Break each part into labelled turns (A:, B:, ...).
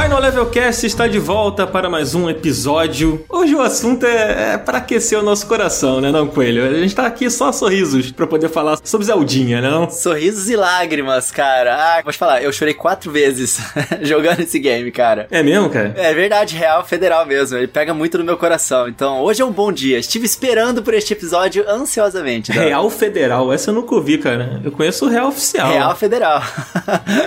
A: Final Level Cast está de volta para mais um episódio. Hoje o assunto é, é para aquecer o nosso coração, né, não, Coelho? A gente tá aqui só sorrisos para poder falar sobre Zeldinha, né, não?
B: Sorrisos e lágrimas, cara. Ah, vou te falar, eu chorei quatro vezes jogando esse game, cara.
A: É mesmo, cara?
B: É verdade, real federal mesmo. Ele pega muito no meu coração. Então, hoje é um bom dia. Estive esperando por este episódio ansiosamente.
A: Tá? Real Federal, essa eu nunca ouvi, cara. Eu conheço o Real Oficial.
B: Real Federal.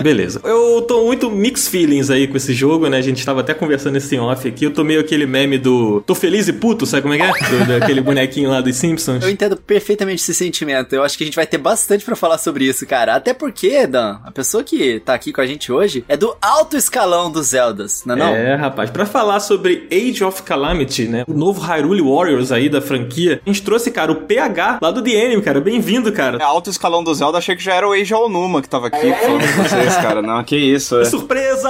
A: Beleza. Eu tô muito mixed feelings aí com esse jogo, né? A gente tava até conversando esse off aqui. Eu tô meio aquele meme do tô feliz e puto, sabe como é que é? Do, daquele bonequinho lá dos Simpsons.
B: Eu entendo perfeitamente esse sentimento. Eu acho que a gente vai ter bastante para falar sobre isso, cara. Até porque, Dan, a pessoa que tá aqui com a gente hoje é do alto escalão dos Zeldas, não é não?
A: É, rapaz. Para falar sobre Age of Calamity, né? O novo Hyrule Warriors aí da franquia. A gente trouxe, cara, o PH lá do The Anime, cara. Bem-vindo, cara.
C: É, alto escalão do Zelda, achei que já era o Age Onuma que tava aqui falando com vocês, cara. Não, que isso. É.
A: Surpresa!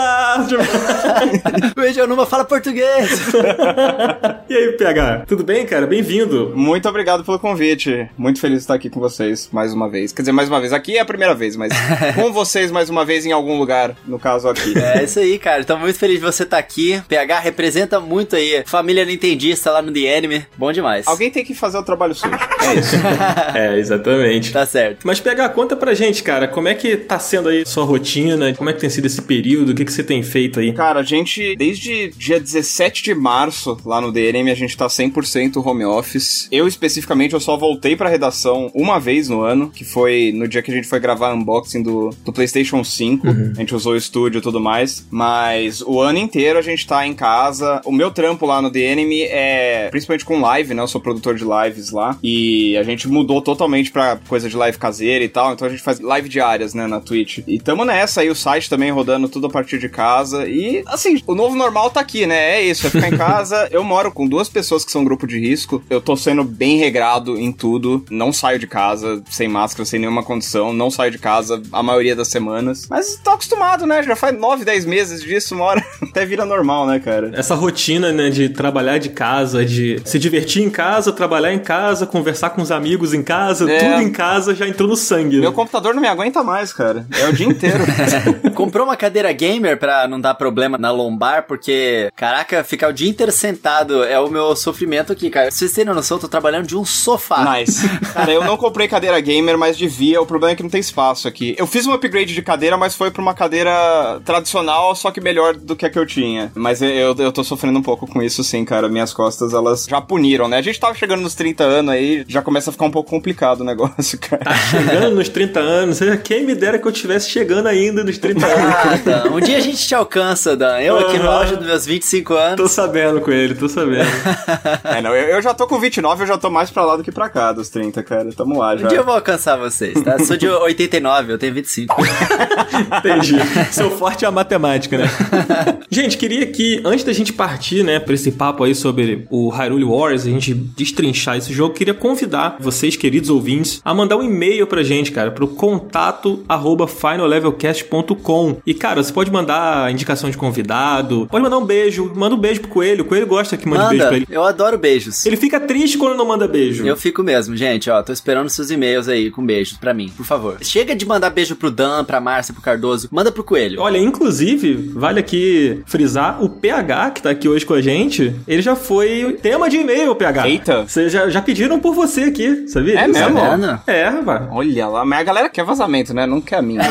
B: O Age Onuma fala português.
A: e aí, PH? Tudo bem, cara? Bem-vindo.
C: Muito obrigado pelo convite. Muito feliz de estar aqui com vocês mais uma vez. Quer dizer, mais uma vez. Aqui é a primeira vez, mas com vocês mais uma vez em algum lugar, no caso aqui.
B: É isso aí, cara. Tô muito feliz de você estar aqui. PH representa muito aí. Família Nintendista lá no The Anime. Bom demais.
C: Alguém tem que fazer o trabalho sujo. É isso.
A: é, exatamente.
B: Tá certo.
A: Mas PH, conta pra gente, cara, como é que tá sendo aí sua rotina? Como é que tem sido esse período? O que, que você tem feito aí?
C: Cara, a gente, desde dia 17 de março, lá no DRM, a gente tá 100% home office. Eu, especificamente, eu só voltei pra redação uma vez no ano, que foi no dia que a gente foi gravar unboxing do, do PlayStation 5. Uhum. A gente usou o estúdio e tudo mais. Mas o ano inteiro a gente tá em casa. O meu trampo lá no DNM é principalmente com live, né? Eu sou produtor de lives lá. E a gente mudou totalmente pra coisa de live caseira e tal. Então a gente faz live diárias, né, na Twitch. E tamo nessa aí, o site também rodando tudo a partir de casa. E, assim, o novo normal tá aqui, né? É isso, é ficar em casa. eu moro com duas pessoas que são grupo de risco. Eu tô sendo bem regrado em tudo. Não saio de casa sem máscara, sem nenhuma condição. Não saio de casa a maioria das semanas. Mas tô acostumado, né? Já faz 9, 10 meses disso, uma hora até vira normal, né, cara?
A: Essa rotina, né, de trabalhar de casa, de se divertir em casa, trabalhar em casa, conversar com os amigos em casa, é. tudo em casa já entrou no sangue. Né?
C: Meu computador não me aguenta mais, cara. É o dia inteiro.
B: Comprou uma cadeira gamer pra não dar problema na lombar, porque, caraca, ficar o dia inteiro sentado é o meu sofrimento aqui, cara. Se vocês terem noção, eu tô trabalhando de um sofá.
C: Nice. Cara, eu não comprei cadeira gamer, mas devia. O problema é que não tem espaço aqui. Eu fiz um upgrade de cadeira, mas foi pra uma cadeira tradicional, só que melhor do que a que eu tinha. Mas eu, eu tô sofrendo um pouco com isso, sim, cara. Minhas costas, elas já puniram, né? A gente tava chegando nos 30 anos aí, já começa a ficar um pouco complicado o negócio, cara.
A: Tá chegando nos 30 anos? Quem me dera que eu tivesse chegando ainda nos 30 anos.
B: Ah, Dan. Um dia a gente te alcança, Dan. Eu aqui no auge dos meus 25 anos.
A: Tô sabendo com ele, tô sabendo.
C: é, não, eu, eu, já tô com 29, eu já tô mais pra lá do que pra cá dos 30, cara. Tamo lá já.
B: Um dia eu vou alcançar vocês, tá? Sou de 89, eu tenho 25.
A: Entendi. Seu forte é a matemática, né? gente, queria que, antes da gente partir, né, pra esse papo aí sobre o Hyrule Wars, a gente destrinchar esse jogo, queria convidar vocês, queridos ouvintes, a mandar um e-mail pra gente, cara, pro contato arroba finallevelcast.com. E, cara, você pode mandar indicação de convidado, pode mandar um beijo, manda um beijo pro Coelho, o Coelho gosta que mande
B: manda,
A: beijo pra ele.
B: Eu adoro beijos.
A: Ele fica triste quando não manda beijo.
B: Eu fico mesmo, gente, ó, tô esperando seus e-mails aí com beijos pra mim, por favor. Chega de mandar beijo pro Dan, pra Márcia, pro Cardoso, manda pro Coelho.
A: Olha, inclusive, vale aqui frisar, o PH, que tá aqui hoje com a gente, ele já foi tema de e-mail, PH.
C: Eita.
A: Vocês já, já pediram por você aqui, sabia?
C: É mesmo?
A: É, rapaz.
C: Olha lá, mas a galera quer vazamento, né? Não quer a minha.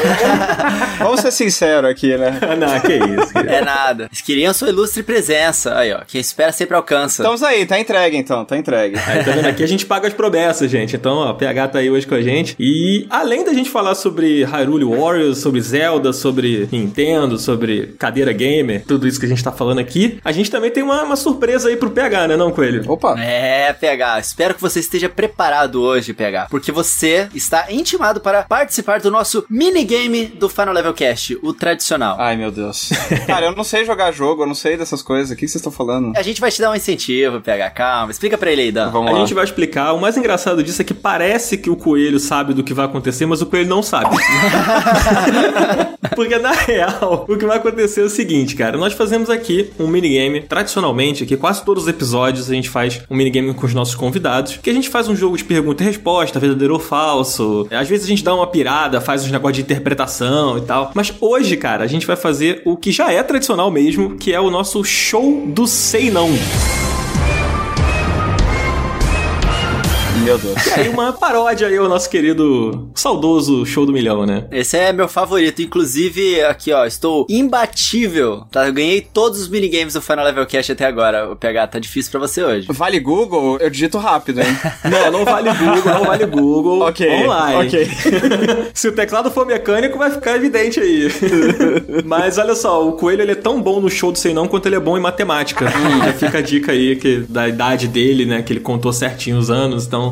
C: Vamos ser sinceros aqui, né?
A: não, que isso.
B: É nada. Eles queriam sua ilustre presença. Aí, ó. Quem espera sempre alcança.
C: Estamos aí, tá entregue então, tá entregue.
A: Aí, tá vendo? Aqui a gente paga as promessas, gente. Então, ó, o PH tá aí hoje com a gente. E além da gente falar sobre Hyrule Warriors, sobre Zelda, sobre Nintendo, sobre cadeira gamer, tudo isso que a gente tá falando aqui, a gente também tem uma, uma surpresa aí pro PH, né, não, Coelho?
B: Opa! É, PH. Espero que você esteja preparado hoje, PH. Porque você está intimado para participar do nosso minigame do Final Level Cast, o tradicional.
C: Ai, meu Deus. Cara, eu não sei jogar jogo, eu não sei dessas coisas. O que vocês estão falando?
B: A gente vai te dar um incentivo, PH. Calma. Explica pra ele aí, Dan.
A: Vamos a lá. gente vai explicar. O mais engraçado disso é que parece que o coelho sabe do que vai acontecer, mas o coelho não sabe. Porque na real, o que vai acontecer é o seguinte, cara. Nós fazemos aqui um minigame, tradicionalmente, aqui quase todos os episódios a gente faz um minigame com os nossos convidados, que a gente faz um jogo de pergunta e resposta, verdadeiro ou falso. Às vezes a gente dá uma pirada, faz uns negócios de interpretação e tal. Mas hoje, cara, a gente vai fazer o que já já é tradicional mesmo, que é o nosso show do Sei Não.
C: Meu Deus.
A: E aí uma paródia aí ao nosso querido saudoso show do milhão, né?
B: Esse é meu favorito. Inclusive, aqui, ó, estou imbatível. Tá? Eu ganhei todos os minigames do Final Level Cash até agora. O PH tá difícil pra você hoje.
C: Vale Google? Eu digito rápido, hein?
A: Não, não vale Google, não vale Google.
C: Ok,
A: Vamos lá, hein?
C: ok.
A: Se o teclado for mecânico, vai ficar evidente aí. Mas olha só, o Coelho ele é tão bom no show do Sei Não quanto ele é bom em matemática. Já fica a dica aí que, da idade dele, né? Que ele contou certinho os anos, então...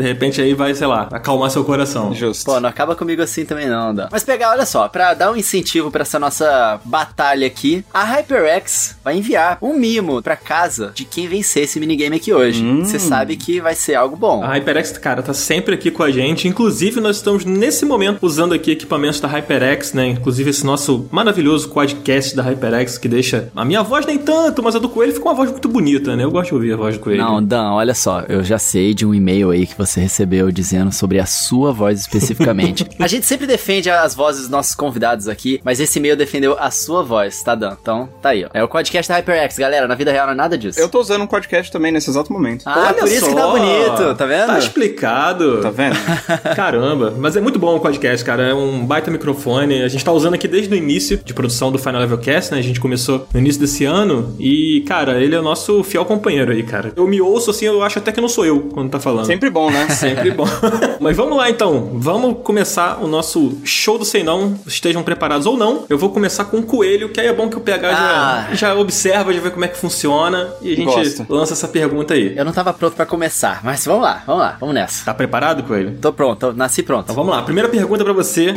A: De repente aí vai, sei lá, acalmar seu coração.
C: Justo.
B: Pô, não acaba comigo assim também não, Dan. Mas pegar, olha só, pra dar um incentivo pra essa nossa batalha aqui, a HyperX vai enviar um mimo pra casa de quem vencer esse minigame aqui hoje. Você sabe que vai ser algo bom.
A: A HyperX, cara, tá sempre aqui com a gente. Inclusive, nós estamos nesse momento usando aqui equipamentos da HyperX, né? Inclusive esse nosso maravilhoso quadcast da HyperX que deixa a minha voz nem tanto, mas a do Coelho fica uma voz muito bonita, né? Eu gosto de ouvir a voz do Coelho.
B: Não, Dan, olha só, eu já sei de um e-mail aí que você recebeu dizendo sobre a sua voz especificamente. a gente sempre defende as vozes dos nossos convidados aqui, mas esse e-mail defendeu a sua voz, tá, Dan? Então, tá aí, ó. É o podcast da HyperX, galera. Na vida real não é nada disso.
C: Eu tô usando um podcast também nesse exato momento.
B: Ah,
A: Olha
B: por isso que tá
A: só.
B: bonito, tá vendo?
A: Tá explicado.
C: Tá vendo?
A: Caramba, mas é muito bom o podcast, cara. É um baita microfone. A gente tá usando aqui desde o início de produção do Final Level Cast, né? A gente começou no início desse ano e, cara, ele é o nosso fiel companheiro aí, cara. Eu me ouço assim, eu acho até que não sou eu quando tá falando.
C: Sempre bom, né?
A: Sempre bom. Mas vamos lá então. Vamos começar o nosso show do Sei Não. Estejam preparados ou não. Eu vou começar com o coelho, que aí é bom que o PH
B: Ah.
A: já, já observa, já vê como é que funciona. E a gente
C: Gosto.
A: lança essa pergunta aí.
B: Eu não tava pronto pra começar, mas vamos lá, vamos lá, vamos nessa.
A: Tá preparado, coelho?
B: Tô pronto, nasci pronto.
A: Então vamos lá. Primeira pergunta pra você.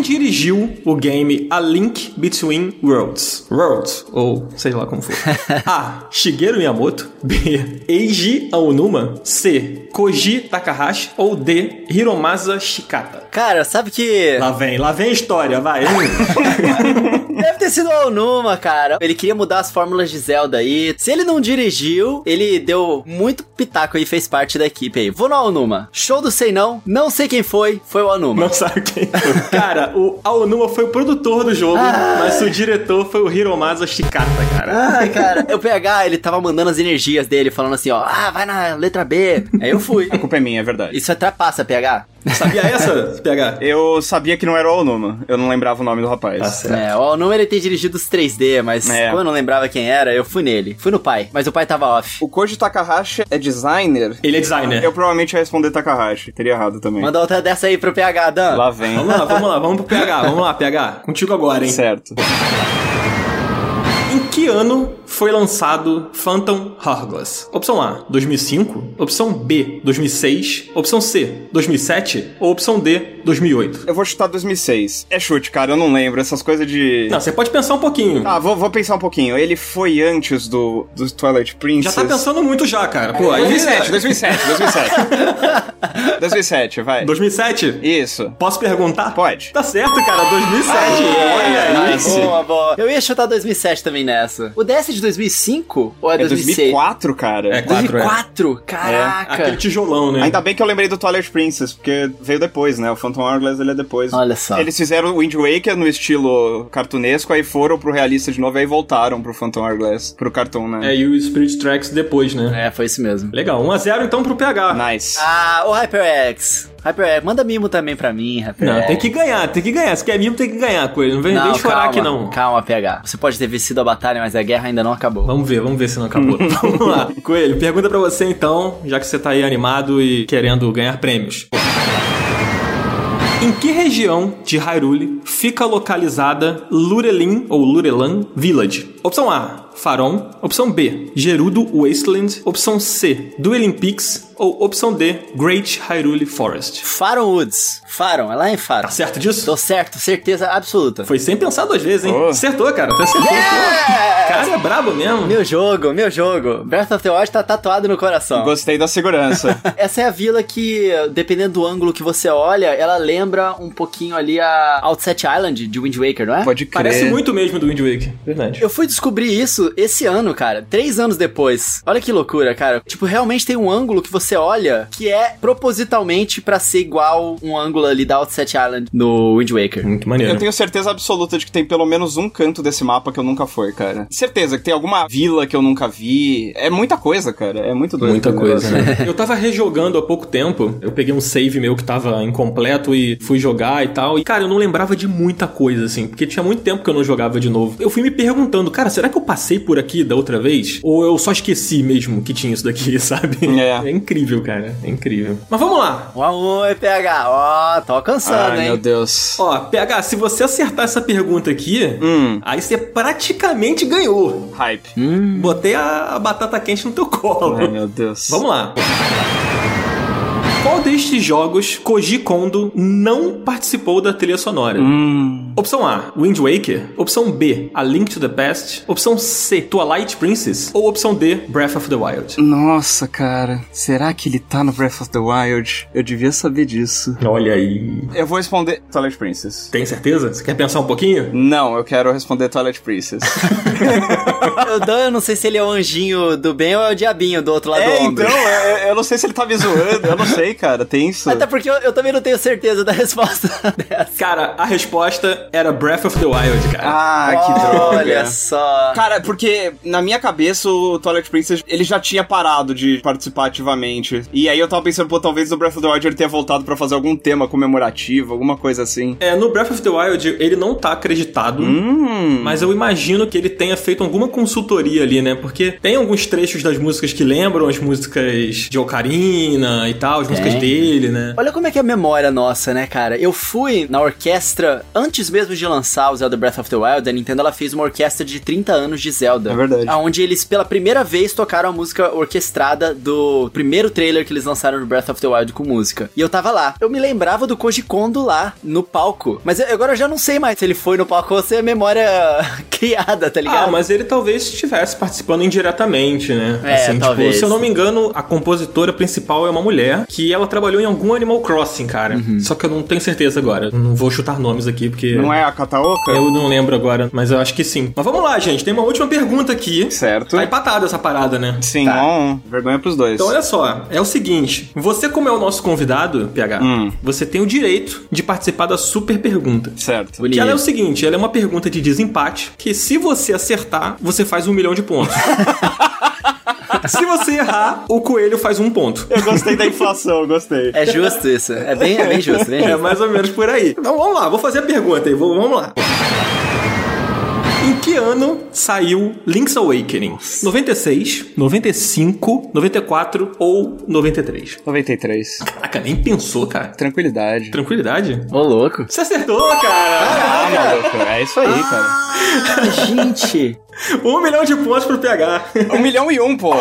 A: Quem dirigiu o game A Link Between Worlds? Worlds, ou seja lá como for. A. Shigeru Miyamoto. B. Eiji Aonuma. C. Koji Takahashi. Ou D. Hiromasa Shikata.
B: Cara, sabe que
A: Lá vem, lá vem a história, vai.
B: Deve ter sido o Onuma, cara. Ele queria mudar as fórmulas de Zelda aí. Se ele não dirigiu, ele deu muito pitaco aí, fez parte da equipe aí. Vou no Onuma. Show do Sei Não, não sei quem foi, foi o Onuma.
A: Não sabe quem foi. Cara, o Aonuma foi o produtor do jogo,
B: Ah.
A: mas o diretor foi o Hiromasa Shikata, cara.
B: Ai, cara, o PH, ele tava mandando as energias dele, falando assim, ó, ah, vai na letra B. Aí eu fui.
C: A culpa é minha, é verdade.
B: Isso atrapassa, PH.
A: Sabia essa, PH?
C: Eu sabia que não era o Onuma. Eu não lembrava o nome do rapaz.
A: Tá certo.
B: É, o Onuma ele tem dirigido os 3D, mas
C: É.
B: como eu não lembrava quem era, eu fui nele. Fui no pai, mas o pai tava off.
C: O Koji Takahashi é designer?
A: Ele é designer.
C: Eu provavelmente ia responder Takahashi. Teria errado também.
B: Manda outra dessa aí pro PH, Dan.
C: Lá vem.
A: Vamos lá, vamos lá, vamos pro PH, vamos lá, PH. Contigo agora, hein?
C: Certo.
A: Em que ano foi lançado Phantom Hourglass? Opção A, 2005. Opção B, 2006. Opção C, 2007. Ou opção D, 2008.
C: Eu vou chutar 2006. É chute, cara, eu não lembro. Essas coisas de.
A: Não, você pode pensar um pouquinho.
C: Ah, vou, vou pensar um pouquinho. Ele foi antes do, do Twilight
A: Já
C: Princess.
A: tá pensando muito já, cara. Pô, aí...
C: 2007, 2007, 2007. 2007, vai.
A: 2007?
C: Isso.
A: Posso perguntar?
C: Pode.
A: Tá certo, cara, 2007. Olha aí.
C: nice.
B: Boa, boa. Eu ia chutar 2007 também nessa. O DS é de 2005 ou é,
C: É
B: 2006?
C: 2004, cara.
A: É, quatro, é.
B: 2004? Caraca.
A: Aquele tijolão, né?
C: Ainda bem que eu lembrei do Twilight Princess, porque veio depois, né? O Phantom Hourglass ele é depois.
B: Olha só.
C: Eles fizeram o Wind Waker no estilo cartunesco, aí foram pro realista de novo, aí voltaram pro Phantom Hourglass, pro cartoon, né?
A: É, e o Spirit Tracks depois, né?
B: É, foi isso mesmo.
A: Legal, 1x0 então pro PH.
C: Nice.
B: Ah, o HyperX. HyperX, manda mimo também pra mim, HyperX.
A: Não, tem que ganhar, tem que ganhar. Se quer mimo, tem que ganhar com ele. Não vem, vem chorar
B: calma,
A: aqui, não.
B: Calma, PH. Você pode ter vencido a batalha, mas a guerra ainda não acabou.
A: Vamos ver, vamos ver se não acabou. vamos lá. Coelho, pergunta pra você então, já que você tá aí animado e querendo ganhar prêmios. Em que região de Hyrule fica localizada Lurelin ou Lurelan Village? Opção A, Faron. Opção B, Gerudo Wasteland. Opção C, Dueling Peaks. Ou opção D, Great Hyrule Forest.
B: Faron Woods. Faron, é lá em Faron.
A: Tá certo disso?
B: Tô certo, certeza absoluta.
A: Foi sem pensar duas vezes, hein?
C: Oh.
A: Acertou, cara. Até acertou.
B: Yeah!
A: Cara, é brabo mesmo.
B: Meu jogo, meu jogo. Breath of the Wild tá tatuado no coração.
C: Gostei da segurança.
B: Essa é a vila que, dependendo do ângulo que você olha, ela lembra um pouquinho ali a Outset Island de Wind Waker, não é?
C: Pode crer.
A: Parece muito mesmo do Wind Waker. Verdade.
B: Eu fui descobrir isso lançado esse ano, cara. Três anos depois. Olha que loucura, cara. Tipo, realmente tem um ângulo que você olha que é propositalmente para ser igual um ângulo ali da Outset Island no Wind Waker.
A: Muito maneiro.
C: Eu tenho certeza absoluta de que tem pelo menos um canto desse mapa que eu nunca fui, cara. Certeza que tem alguma vila que eu nunca vi. É muita coisa, cara. É muito doido.
A: Muita coisa,
C: negócio.
A: né? Eu tava rejogando há pouco tempo. Eu peguei um save meu que tava incompleto e fui jogar e tal. E, cara, eu não lembrava de muita coisa, assim. Porque tinha muito tempo que eu não jogava de novo. Eu fui me perguntando, cara, será que eu passei por aqui da outra vez? Ou eu só esqueci mesmo que tinha isso daqui, sabe?
C: É.
A: É incrível, cara. É incrível. Mas vamos lá.
B: Um a um, hein, PH? Ó, tô alcançando,
C: Ai,
B: hein?
C: meu Deus.
A: Ó, PH, se você acertar essa pergunta aqui,
C: Hum,
A: aí você praticamente ganhou.
C: hype.
A: Botei a, a batata quente no teu colo.
C: Ai, meu Deus.
A: Vamos lá. Qual destes jogos Koji Kondo não participou da trilha sonora?
C: Hum.
A: Opção A, Wind Waker. Opção B, A Link to the Past. Opção C, Twilight Princess. Ou opção D, Breath of the Wild.
C: Nossa, cara. Será que ele tá no Breath of the Wild? Eu devia saber disso.
A: Olha aí.
C: Eu vou responder Twilight Princess.
A: Tem certeza? Você quer pensar um pouquinho?
C: Não, eu quero responder Twilight Princess.
B: O Dan, eu não sei se ele é o anjinho do bem ou é o diabinho do outro lado do
C: é,
B: ombro.
C: então, eu, eu não sei se ele tá me zoando. Eu não sei, cara. Tem isso.
B: Até porque eu, eu também não tenho certeza da resposta dessa.
A: Cara, a resposta era Breath of the Wild, cara.
C: Ah, que droga.
B: Olha só.
C: Cara, porque na minha cabeça o Twilight Princess ele já tinha parado de participar ativamente. E aí eu tava pensando, pô, talvez no Breath of the Wild ele tenha voltado pra fazer algum tema comemorativo, alguma coisa assim.
A: É, no Breath of the Wild ele não tá acreditado.
C: Hum.
A: Mas eu imagino que ele tenha feito alguma consultoria ali, né? Porque tem alguns trechos das músicas que lembram as músicas de Ocarina e tal, as músicas dele, né?
B: Olha como é que é a memória nossa, né, cara? Eu fui na orquestra antes mesmo de lançar o Zelda Breath of the Wild, a Nintendo ela fez uma orquestra de 30 anos de Zelda.
C: É verdade.
B: Onde eles pela primeira vez tocaram a música orquestrada do primeiro trailer que eles lançaram no Breath of the Wild com música. E eu tava lá. Eu me lembrava do Koji Kondo lá no palco, mas eu- agora eu já não sei mais se ele foi no palco ou se é memória criada, tá ligado?
A: Ah, mas ele talvez estivesse participando indiretamente, né?
B: É, talvez.
A: se eu não me engano, a compositora principal é uma mulher que ela trabalhou em algum Animal Crossing, cara.
B: Uhum.
A: Só que eu não tenho certeza agora. Não vou chutar nomes aqui, porque.
C: Não é a Kataoka?
A: Eu não lembro agora, mas eu acho que sim. Mas vamos lá, gente. Tem uma última pergunta aqui.
C: Certo.
A: Tá empatada essa parada, né?
C: Sim,
B: Tá.
C: um, um. Vergonha pros dois.
A: Então olha só, é o seguinte, você como é o nosso convidado, PH,
C: Hum.
A: você tem o direito de participar da super pergunta.
C: Certo.
A: Que ela é o seguinte, ela é uma pergunta de desempate, que se você acertar, você faz um milhão de pontos. se você errar, o coelho faz um ponto.
C: Eu gostei da inflação, eu gostei.
B: É justo isso. É bem, é bem justo, bem
A: É
B: justo.
A: mais ou menos por aí. Então vamos lá, vou fazer a pergunta aí, vou- vamos lá. Em que ano saiu Link's Awakening? 96, 95, 94 ou 93?
C: 93.
A: Caraca, nem pensou, cara.
C: Tranquilidade.
A: Tranquilidade?
B: Ô, louco.
A: Você acertou, cara!
C: Ah, maluco. É isso aí, cara.
B: Ah, gente.
A: Um milhão de pontos pro PH.
C: Um milhão e um, pô.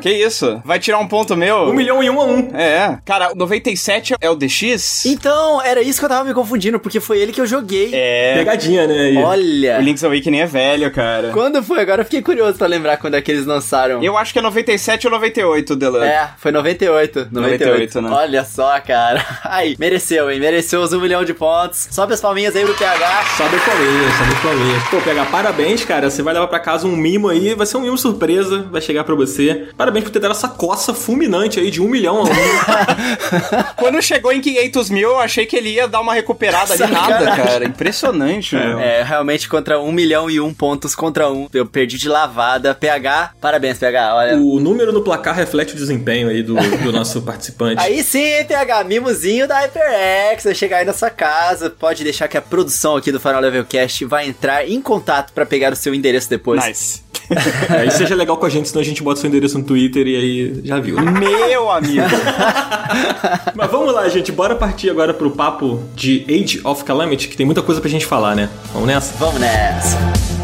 C: Que isso? Vai tirar um ponto meu?
A: Um milhão e um a um.
C: É. Cara, 97 é o DX?
B: Então, era isso que eu tava me confundindo, porque foi ele que eu joguei.
C: É.
A: Pegadinha, né? aí.
B: Olha.
C: O Link's Awakening é velho, cara.
B: Quando foi? Agora eu fiquei curioso pra lembrar quando é que eles lançaram.
C: Eu acho que é 97 ou 98, Delan.
B: É, foi 98. 98,
C: 98, né?
B: Olha só, cara. Aí, mereceu, hein? Mereceu os um milhão de pontos. Sobe as palminhas aí pro PH.
A: Sobe o começo, sobe o começo. Pô, PH, parabéns, cara. Você vai levar pra casa um mimo aí. Vai ser um mimo surpresa. Vai chegar pra você. Parabéns por ter dado essa coça fulminante aí de um milhão a um.
C: Quando chegou em 500 mil, eu achei que ele ia dar uma recuperada ali. Nada, cara. Impressionante, meu.
B: É, realmente contra um milhão e um pontos contra um. Eu perdi de lavada. PH, parabéns, PH. Olha.
A: o número no placar reflete o desempenho aí do, do nosso participante.
B: Aí sim, PH, mimozinho da HyperX, vai chegar aí na sua casa, pode deixar que a produção aqui do Final Level Cast vai entrar em contato pra pegar o seu endereço depois.
C: Nice.
A: Aí seja legal com a gente, senão a gente bota seu endereço no Twitter e aí já viu. né?
C: Meu amigo.
A: Mas vamos lá, gente. Bora partir agora pro papo de Age of Calamity, que tem muita coisa pra gente falar, né? Vamos nessa?
B: Vamos nessa.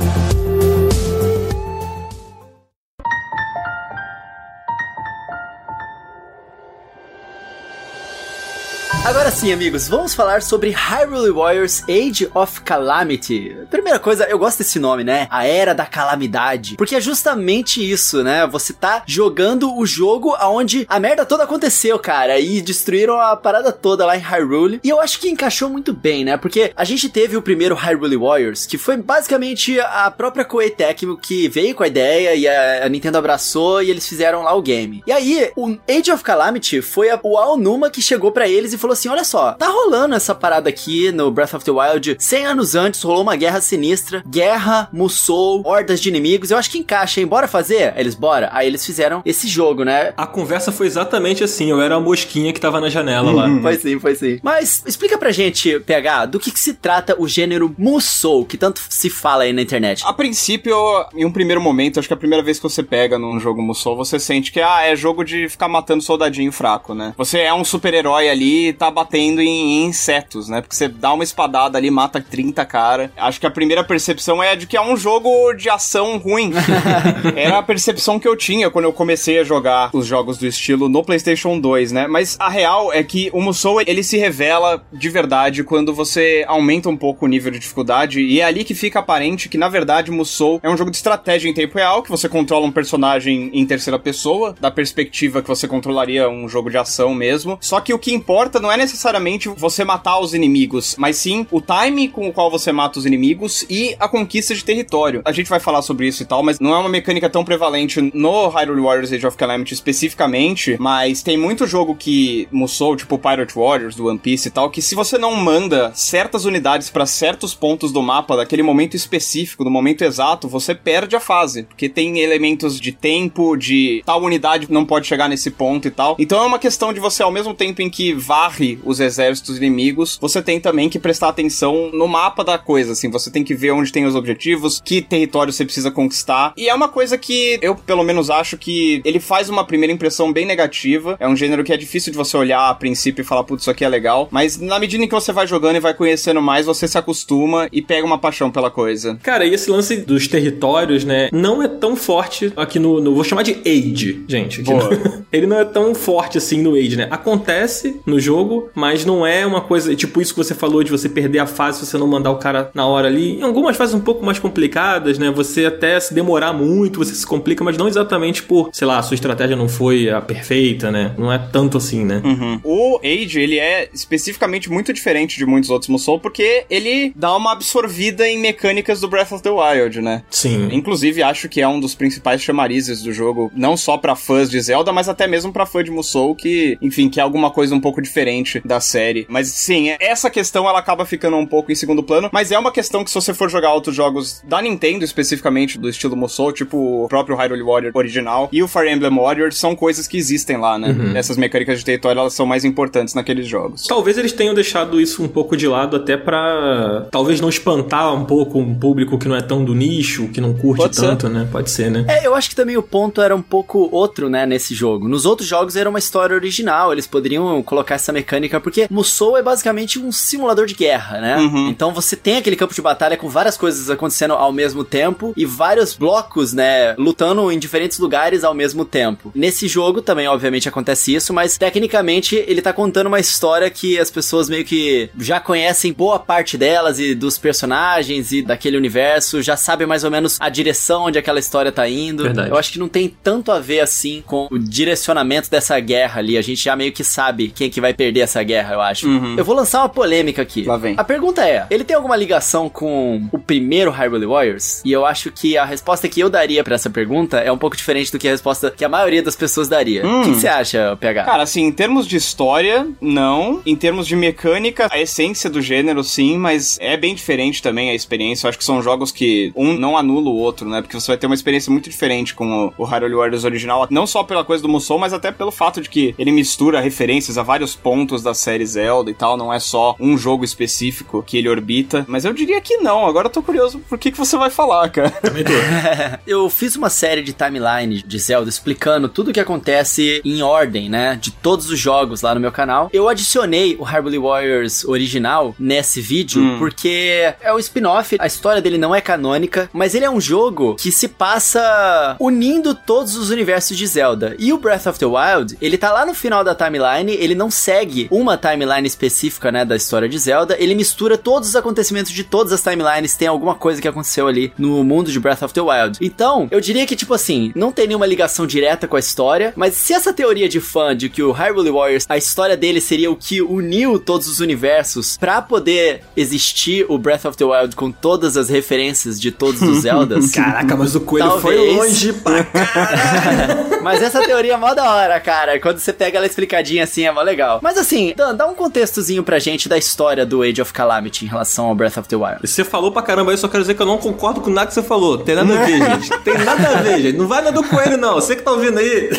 B: Agora sim, amigos, vamos falar sobre Hyrule Warriors Age of Calamity. Primeira coisa, eu gosto desse nome, né? A Era da Calamidade. Porque é justamente isso, né? Você tá jogando o jogo aonde a merda toda aconteceu, cara, e destruíram a parada toda lá em Hyrule. E eu acho que encaixou muito bem, né? Porque a gente teve o primeiro Hyrule Warriors, que foi basicamente a própria Koei Tecmo que veio com a ideia e a Nintendo abraçou e eles fizeram lá o game. E aí, o Age of Calamity foi a, o Aonuma que chegou para eles e falou assim: olha só, tá rolando essa parada aqui no Breath of the Wild 100 anos antes, rolou uma guerra sinistra, guerra, Musou, hordas de inimigos, eu acho que encaixa, hein? Bora fazer? Eles, bora. Aí eles fizeram esse jogo, né?
A: A conversa foi exatamente assim, eu era a mosquinha que tava na janela lá.
B: Foi sim, foi sim. Mas explica pra gente, PH, do que, que se trata o gênero Musou, que tanto se fala aí na internet.
C: A princípio, em um primeiro momento, acho que a primeira vez que você pega num jogo Musou, você sente que, ah, é jogo de ficar matando soldadinho fraco, né? Você é um super-herói ali e tá batendo em, em insetos, né? Porque você dá uma espadada ali, mata 30 cara. Acho que a primeira percepção é de que é um jogo de ação ruim. Era a percepção que eu tinha quando eu comecei a jogar os jogos do estilo no PlayStation 2, né? Mas a real é que o Musou ele se revela de verdade quando você aumenta um pouco o nível de dificuldade e é ali que fica aparente que na verdade Musou é um jogo de estratégia em tempo real que você controla um personagem em terceira pessoa, da perspectiva que você controlaria um jogo de ação mesmo. Só que o que importa não é necessariamente você matar os inimigos, mas sim o time com o qual você mata os inimigos e a conquista de território. A gente vai falar sobre isso e tal, mas não é uma mecânica tão prevalente no Hyrule Warriors Age of Calamity especificamente, mas tem muito jogo que Musou, tipo Pirate Warriors do One Piece e tal, que se você não manda certas unidades para certos pontos do mapa daquele momento específico, do momento exato, você perde a fase, porque tem elementos de tempo, de tal unidade não pode chegar nesse ponto e tal. Então é uma questão de você ao mesmo tempo em que varre os exércitos inimigos, você tem também que prestar atenção no mapa da coisa, assim, você tem que ver onde tem os objetivos, que território você precisa conquistar. E é uma coisa que eu pelo menos acho que ele faz uma primeira impressão bem negativa. É um gênero que é difícil de você olhar a princípio e falar, putz, isso aqui é legal. Mas na medida em que você vai jogando e vai conhecendo mais, você se acostuma e pega uma paixão pela coisa.
A: Cara, e esse lance dos territórios, né, não é tão forte aqui no. no vou chamar de Age, gente. No, ele não é tão forte assim no Age, né? Acontece no jogo, mas não é uma coisa. Tipo isso que você falou de você perder a fase se você não mandar o cara na hora ali. Em algumas fases um pouco mais complicadas, né? Você até se demorar muito, você se complica, mas não exatamente por, sei lá, a sua estratégia não foi a perfeita, né? Não é tanto assim, né?
C: Uhum. O Age, ele é especificamente muito diferente de muitos outros Musou, porque ele dá uma absorvida em mecânicas do Breath of the Wild, né?
A: Sim.
C: Inclusive, acho que é um dos principais chamarizes do jogo, não só para fãs de Zelda, mas até mesmo para fã de Musou, que, enfim, que é alguma coisa um pouco diferente da série. Mas sim, é, essa questão ela acaba ficando um pouco em segundo plano, mas é uma questão que se você for jogar outros jogos da Nintendo, especificamente do estilo Musou, tipo o próprio Hyrule Warrior original e o Fire Emblem Warriors, são coisas que existem lá, né? Uhum. Essas mecânicas de território, elas são mais importantes naqueles jogos.
A: Talvez eles tenham deixado isso um pouco de lado até para talvez não espantar um pouco um público que não é tão do nicho, que não curte Pode tanto, ser. né? Pode ser, né?
B: É, eu acho que também o ponto era um pouco outro, né, nesse jogo. Nos outros jogos era uma história original, eles poderiam colocar essa mecânica, porque Musou é basicamente um simulador de guerra, né? Uhum. Então você tem aquele campo de batalha com várias coisas acontecendo ao mesmo tempo e vários blocos, né, lutando em diferentes lugares ao mesmo tempo. Nesse jogo também, obviamente, acontece isso, mas tecnicamente ele tá contando uma história que as pessoas meio que já conhecem boa parte delas e dos personagens e daquele universo, já sabem mais ou menos a direção onde aquela história tá indo.
A: Verdade.
B: Eu acho que não tem tanto a ver assim com o direcionamento dessa guerra ali. A gente já meio que sabe quem que vai perder essa guerra, eu acho.
C: Uhum.
B: Eu vou lançar uma polêmica aqui.
C: Lá vem.
B: A pergunta é: ele tem alguma ligação com o primeiro Hyrule Warriors? E eu acho que a resposta que eu daria para essa pergunta é um pouco diferente do que a resposta que a maioria das pessoas daria.
C: Hum.
B: O que você acha, PH?
C: Cara, assim, em termos de história, não. Em termos de mecânica, a essência do gênero, sim, mas é bem diferente também a experiência. Eu acho que são jogos que um não anula o outro, né? Porque você vai ter uma experiência muito diferente com o, o Hyrule Warriors original, não só pela coisa do Musou, mas até pelo fato de que ele mistura referências a vários pontos da série Zelda e tal, não é só um jogo específico que ele orbita. Mas eu diria que não. Agora eu tô curioso por que, que você vai falar, cara.
A: Também tô.
B: eu fiz uma série de timeline de Zelda explicando tudo o que acontece em ordem, né? De todos os jogos lá no meu canal. Eu adicionei o Hyrule Warriors original nesse vídeo
C: Hum.
B: porque é um spin-off, a história dele não é canônica, mas ele é um jogo que se passa unindo todos os universos de Zelda. E o Breath of the Wild, ele tá lá no final da timeline, ele não segue uma timeline específica, né, da história de Zelda, ele mistura todos os acontecimentos de todas as timelines, tem alguma coisa que aconteceu ali no mundo de Breath of the Wild. Então, eu diria que, tipo assim, não tem nenhuma ligação direta com a história, mas se essa teoria de fã de que o Hyrule Warriors, a história dele seria o que uniu todos os universos para poder existir o Breath of the Wild com todas as referências de todos os Zeldas.
A: Caraca, mas o coelho Talvez. foi longe pra
B: Mas essa teoria é mó da hora, cara. Quando você pega ela explicadinha assim, é mó legal. Mas assim, Dan, dá um contextozinho pra gente da história do Age of Calamity em relação ao Breath of the Wild.
A: Você falou pra caramba aí, só quero dizer que eu não concordo com nada que você falou. Tem nada a ver, gente. Tem nada a ver, gente. Não vai na do coelho, não. Você que tá ouvindo aí.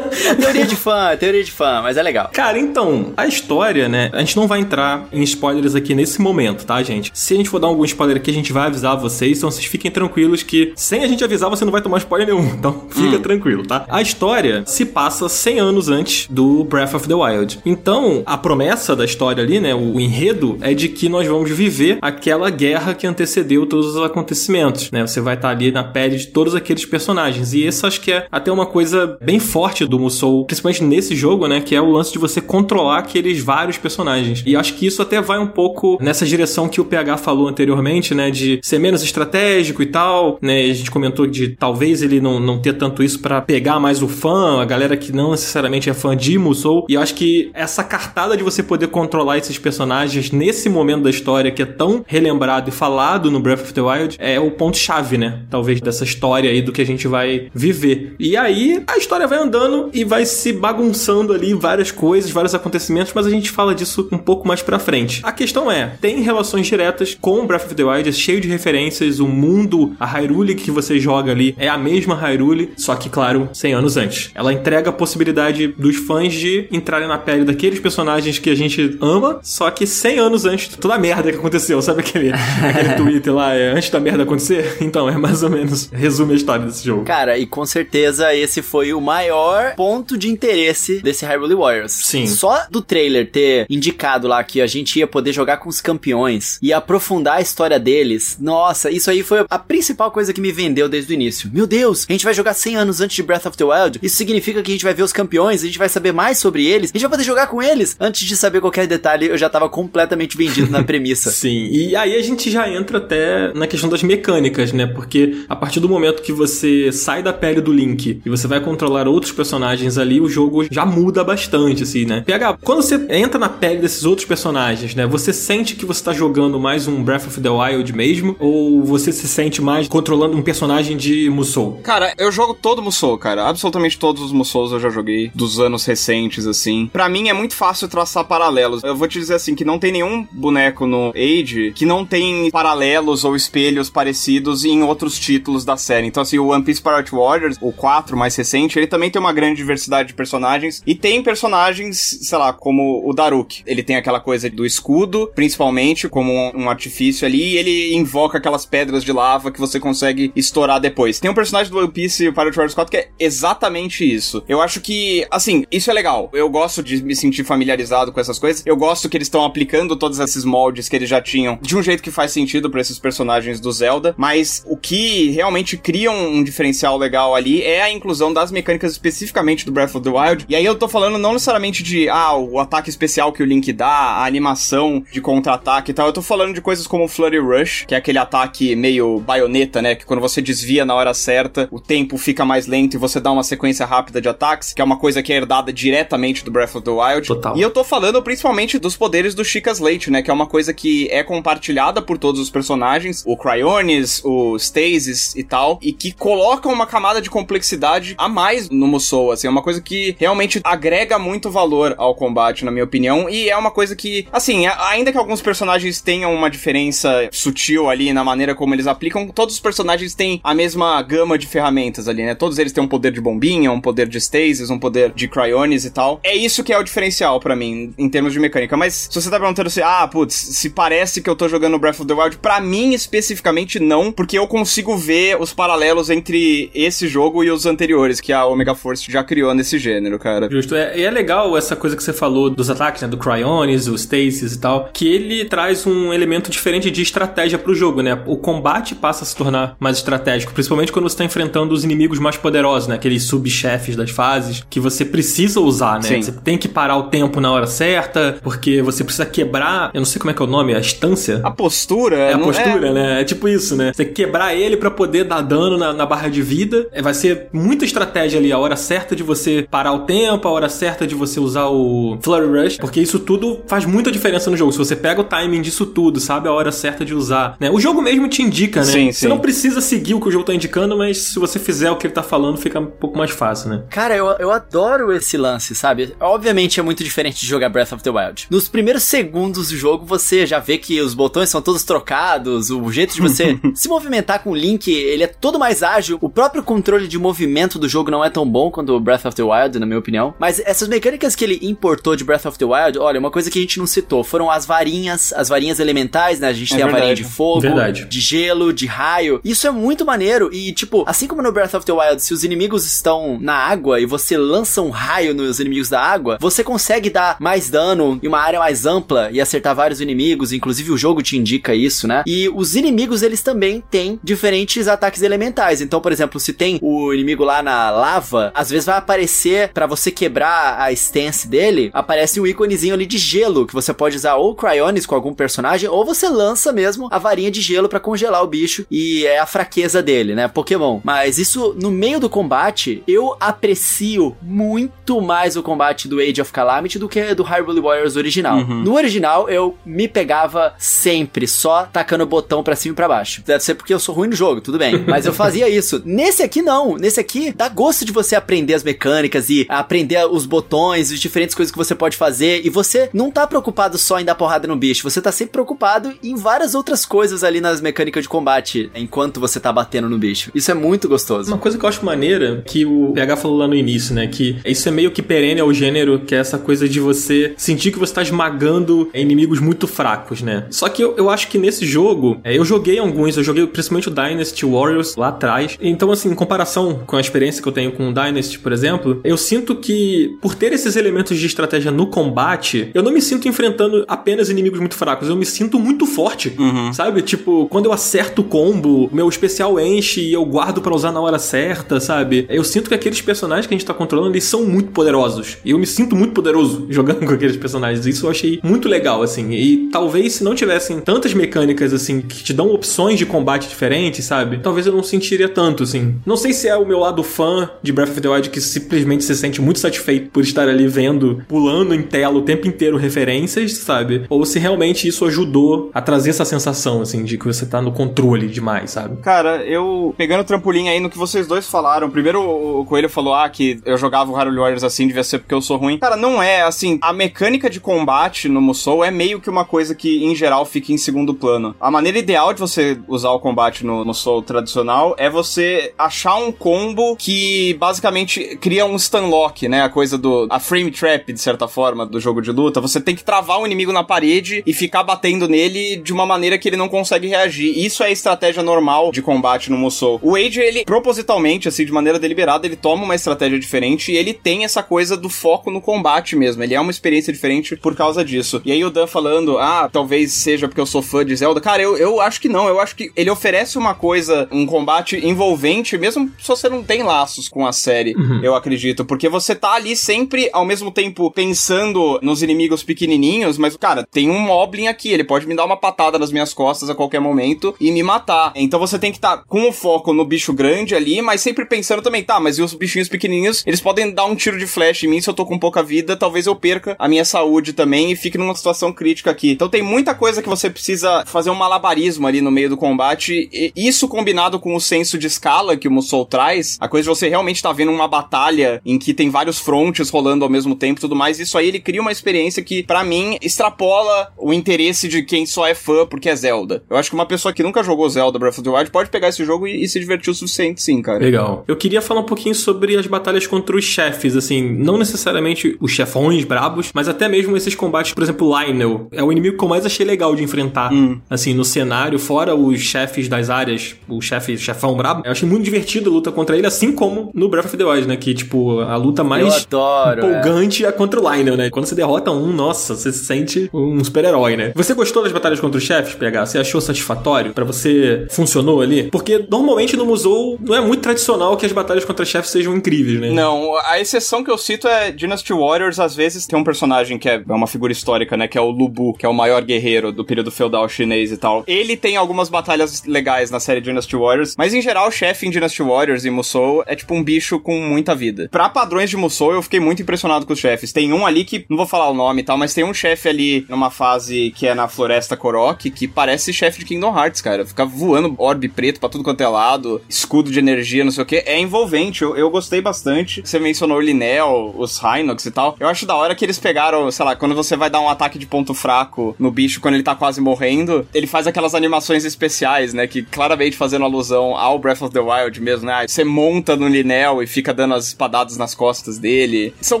B: É teoria de fã, é teoria de fã, mas é legal.
A: Cara, então, a história, né? A gente não vai entrar em spoilers aqui nesse momento, tá, gente? Se a gente for dar algum spoiler aqui, a gente vai avisar vocês. Então vocês fiquem tranquilos que sem a gente avisar, você não vai tomar spoiler nenhum. Então fica hum. tranquilo, tá? A história se passa 100 anos antes do Breath of the Wild. Então, a promessa da história ali, né? O enredo é de que nós vamos viver aquela guerra que antecedeu todos os acontecimentos, né? Você vai estar ali na pele de todos aqueles personagens. E isso acho que é até uma coisa bem forte do Musou, principalmente nesse jogo, né? Que é o lance de você controlar aqueles vários personagens. E acho que isso até vai um pouco nessa direção que o PH falou anteriormente, né? De ser menos estratégico e tal, né? A gente comentou de talvez ele não, não ter tanto isso para pegar mais o fã, a galera que não necessariamente é fã de Musou. E acho que essa cartada de você poder controlar esses personagens nesse momento da história que é tão relembrado e falado no Breath of the Wild é o ponto-chave, né? Talvez dessa história aí do que a gente vai viver. E aí a história vai andando e vai se bagunçando ali várias coisas, vários acontecimentos, mas a gente fala disso um pouco mais pra frente. A questão é, tem relações diretas com Breath of the Wild, é cheio de referências, o mundo, a Hyrule que você joga ali é a mesma Hyrule, só que, claro, 100 anos antes. Ela entrega a possibilidade dos fãs de entrarem na pele daqueles personagens que a gente ama, só que 100 anos antes de toda a merda que aconteceu. Sabe aquele, aquele tweet lá, é, antes da merda acontecer? Então, é mais ou menos, resume a história desse jogo.
B: Cara, e com certeza esse foi o maior ponto de interesse desse Hyrule Warriors.
A: Sim.
B: Só do trailer ter indicado lá que a gente ia poder jogar com os campeões e aprofundar a história deles, nossa, isso aí foi a principal coisa que me vendeu desde o início. Meu Deus, a gente vai jogar 100 anos antes de Breath of the Wild, isso significa que a gente vai ver os campeões, a gente vai saber mais sobre eles, a gente vai poder jogar com eles. Antes de saber qualquer detalhe, eu já tava completamente vendido na premissa.
A: Sim, e aí a gente já entra até na questão das mecânicas, né? Porque a partir do momento que você sai da pele do Link e você vai controlar outros personagens ali, o jogo já muda bastante, assim, né? PH, quando você entra na pele desses outros personagens, né? Você sente que você tá jogando mais um Breath of the Wild mesmo? Ou você se sente mais controlando um personagem de Musou?
C: Cara, eu jogo todo Musou, cara. Absolutamente todos os Musous eu já joguei dos anos recentes, assim. Para mim é muito fácil traçar paralelos. Eu vou te dizer assim que não tem nenhum boneco no Age que não tem paralelos ou espelhos parecidos em outros títulos da série. Então, assim, o One Piece Pirate Warriors, o 4 mais recente, ele também tem uma grande diversidade de personagens. E tem personagens, sei lá, como o Daruk. Ele tem aquela coisa do escudo, principalmente, como um, artifício ali, e ele invoca aquelas pedras de lava que você consegue estourar depois. Tem um personagem do One Piece Pirate Warriors 4 que é exatamente isso. Eu acho que, assim, isso é legal. Eu gosto de me sentir familiarizado com essas coisas. Eu gosto que eles estão aplicando todos esses moldes que eles já tinham de um jeito que faz sentido para esses personagens do Zelda. Mas o que realmente cria um diferencial legal ali é a inclusão das mecânicas especificamente do Breath of the Wild. E aí eu tô falando não necessariamente de, ah, o ataque especial que o Link dá, a animação de contra-ataque e tal. Eu tô falando de coisas como o Flurry Rush, que é aquele ataque meio baioneta, né? Que quando você desvia na hora certa, o tempo fica mais lento e você dá uma sequência rápida de ataques, que é uma coisa que é herdada diretamente do Breath of the Wild.
A: Total.
C: E eu tô falando principalmente dos poderes do Chica Slate, né? Que é uma coisa que é compartilhada por todos os personagens, o Cryonis, o Stasis e tal, e que colocam uma camada de complexidade a mais no Musou, assim, é uma coisa que realmente agrega muito valor ao combate, na minha opinião, e é uma coisa que, assim, ainda que alguns personagens tenham uma diferença sutil ali na maneira como eles aplicam, todos os personagens têm a mesma gama de ferramentas ali, né? Todos eles têm um poder de bombinha, um poder de stasis, um poder de cryonis e tal. É isso que é o diferencial para mim, em termos de mecânica. Mas se você tá perguntando assim, ah, putz, se parece que eu tô jogando Breath of the Wild, para mim especificamente não, porque eu consigo ver os paralelos entre esse jogo e os anteriores que a Omega Force já criou nesse gênero, cara.
A: Justo. É, e é legal essa coisa que você falou dos ataques, né? Do Cryonis, o Stasis e tal, que ele traz um elemento diferente de estratégia pro jogo, né? O combate passa a se tornar mais estratégico, principalmente quando você tá enfrentando os inimigos mais poderosos, né? Aqueles subchefes das fases, que você precisa usar, né?
C: Sim.
A: Você tem que parar o tempo na hora certa, porque você precisa quebrar, eu não sei como é que é o nome, a estância.
C: A postura.
A: É a
C: não-
A: postura, né? É tipo isso, né? Você quebrar ele pra poder dar dano na, na barra de vida. É, vai ser muita estratégia ali, a hora certa de você parar o tempo, a hora certa de você usar o Flurry Rush, porque isso tudo faz muita diferença no jogo. Se você pega o timing disso tudo, sabe a hora certa de usar, né? O jogo mesmo te indica, né?
C: Sim,
A: você
C: sim.
A: não precisa seguir o que o jogo tá indicando, mas se você fizer o que ele tá falando, fica um pouco mais fácil, né?
B: Cara, eu, eu adoro esse lance, sabe? Obviamente é muito diferente de jogar Breath of the Wild. Nos primeiros segundos do jogo, você já vê que os botões são todos trocados, o jeito de você se movimentar com o Link, ele é todo mais ágil. O próprio controle de movimento do jogo não é tão bom quanto o Breath of the Wild, na minha opinião. Mas essas mecânicas que ele importou de Breath of the Wild, olha, uma coisa que a gente não citou, foram as varinhas, as varinhas elementais, né? A gente
C: É
B: tem a varinha
C: verdade.
B: de fogo,
A: Verdade.
B: de gelo, de raio. Isso é muito maneiro. E, tipo, assim como no Breath of the Wild, se os inimigos estão na água e você lança um raio nos inimigos da água, você consegue dar mais dano em uma área mais ampla e acertar vários inimigos. Inclusive, o jogo te indica isso, né? E os inimigos, eles também têm diferentes ataques elementais. Então, por exemplo, se tem o inimigo lá na lava, às vezes vai aparecer, pra você quebrar a stance dele, aparece um íconezinho ali de gelo, que você pode usar ou Cryonis com algum personagem, ou você lança mesmo a varinha de gelo pra congelar o bicho, e é a fraqueza dele, né? Pokémon. Mas isso, no meio do combate, eu aprecio muito mais o combate do Age of Calamity do que do Hyrule Warriors original. No original, eu me pegava sempre só tacando o botão pra cima e pra baixo. Deve ser porque eu sou ruim no jogo, tudo bem. Mas eu fazia isso. Nesse aqui, não. Nesse aqui, dá gosto de você aprender as mecânicas e aprender os botões, as diferentes coisas que você pode fazer. E você não tá preocupado só em dar porrada no bicho. Você tá sempre preocupado em várias outras coisas ali nas mecânicas de combate enquanto você tá batendo no bicho. Isso é muito gostoso.
A: Uma coisa que eu acho maneira, que o PH falou lá no início, né? Que isso é meio que perene ao gênero, que é essa coisa de você sentir que você tá esmagando inimigos muito fracos, né? Só que eu, eu acho que nesse jogo, é, eu joguei alguns, eu joguei principalmente o Dynasty Warriors lá atrás. Então, assim, em comparação com a experiência que eu tenho com o Dynasty, por exemplo, eu sinto que, por ter esses elementos de estratégia no combate, eu não me sinto enfrentando apenas inimigos muito fracos, eu me sinto muito forte, sabe? Tipo, quando eu acerto o combo, meu especial enche e eu guardo pra usar na hora certa, sabe? Eu sinto que aqueles personagens que a gente tá controlando, eles são muito poderosos. E eu me sinto muito poderoso jogando com aqueles personagens. Isso eu achei muito legal, assim. E talvez se não tivessem tantas mecânicas, assim, que te dão opções de combate diferentes, sabe? Talvez eu não sentiria tanto, assim. Não sei se é o meu lado fã de Breath of the Wild que simplesmente se sente muito satisfeito por estar ali vendo, pulando em tela o tempo inteiro referências, sabe? Ou se realmente isso ajudou a trazer essa sensação, assim, de que você tá no controle demais, sabe?
C: Cara, eu pegando o trampolim aí no que vocês dois falaram. Primeiro o Coelho falou ah, que eu jogava o Hyrule Warriors assim, devia ser porque eu sou ruim. Cara, não é, assim, a mecânica de combate no Musou é meio que uma coisa que em geral fica em segundo plano. A maneira ideal de você usar o combate no Musou tradicional é você achar um combo que basicamente cria um stun lock, né? A coisa do a frame trap de certa forma do jogo de luta. Você tem que travar o inimigo na parede e ficar batendo nele de uma maneira que ele não consegue reagir. Isso é a estratégia normal de combate no Musou. O Age, ele propositalmente, assim, de maneira deliberada, ele toma uma estratégia diferente e ele tem essa coisa do foco no combate mesmo. Ele é uma experiência diferente por causa disso. E aí o Dan falando, ah, talvez seja porque eu sou fã de Zelda. Cara, eu, eu acho que não. Eu acho que ele oferece uma coisa, um combate envolvente, mesmo se você não tem laços com a série, eu acredito. Porque você tá ali sempre, ao mesmo tempo, pensando nos inimigos pequenininhos, mas, cara, tem um Moblin aqui, ele pode me dar uma patada nas minhas costas a qualquer momento e me matar. Então você tem que estar tá com o foco no bicho grande ali, mas sempre pensando também, tá, mas e os bichinhos pequenininhos, eles podem dar um tiro de flash em mim se eu tô com pouca vida, talvez eu perca a minha saúde também e fique numa situação crítica aqui. Então tem muita coisa que você precisa fazer um malabarismo ali no meio do combate, e isso combinado com o senso de escala que o Musou traz, a coisa de você realmente tá vendo uma batalha em que tem vários frontes rolando ao mesmo tempo e tudo mais, isso aí ele cria uma experiência que, pra mim, extrapola o interesse de quem só é fã porque é Zelda. Eu acho que uma pessoa que nunca jogou Zelda Breath of the Wild pode pegar esse jogo e, e se divertir o suficiente, sim, cara.
A: Legal. Eu queria falar um pouquinho sobre as batalhas contra os chefes, assim, não necessariamente os chefões brabos, mas até mesmo esses combates, por exemplo, Lionel. É o inimigo que eu mais achei legal de enfrentar, assim, no cenário, fora os chefes das áreas, o chefe, chefão brabo. Eu achei muito divertido a luta contra ele, assim como no Breath of the Wild, né? Que, tipo, a luta mais
B: adoro,
A: empolgante é. contra o Lionel, né? Quando você derrota um, nossa, você se sente um super-herói, né? Você gostou das batalhas contra os chefes, PH? Você achou satisfatório? Pra você funcionou ali? Porque normalmente no Musou não é muito tradicional que as batalhas contra chefes sejam incríveis incríveis, né?
C: Não, a exceção que eu cito é Dynasty Warriors, às vezes tem um personagem que é uma figura histórica, né? Que é o Lubu, que é o maior guerreiro do período feudal chinês e tal. Ele tem algumas batalhas legais na série Dynasty Warriors, mas em geral o chefe em Dynasty Warriors e Musou é tipo um bicho com muita vida. Pra padrões de Musou, eu fiquei muito impressionado com os chefes. Tem um ali que, não vou falar o nome e tal, mas tem um chefe ali numa fase que é na Floresta Korok, que parece chefe de Kingdom Hearts, cara. Fica voando orbe preto pra tudo quanto é lado, escudo de energia, não sei o que. É envolvente, eu, eu gostei bastante. Você mencionou o Linel, os Hinox e tal. Eu acho da hora que eles pegaram, sei lá, quando você vai dar um ataque de ponto fraco no bicho quando ele tá quase morrendo, ele faz aquelas animações especiais, né? Que claramente fazendo alusão ao Breath of the Wild mesmo, né? Você monta no Linel e fica dando as espadadas nas costas dele. São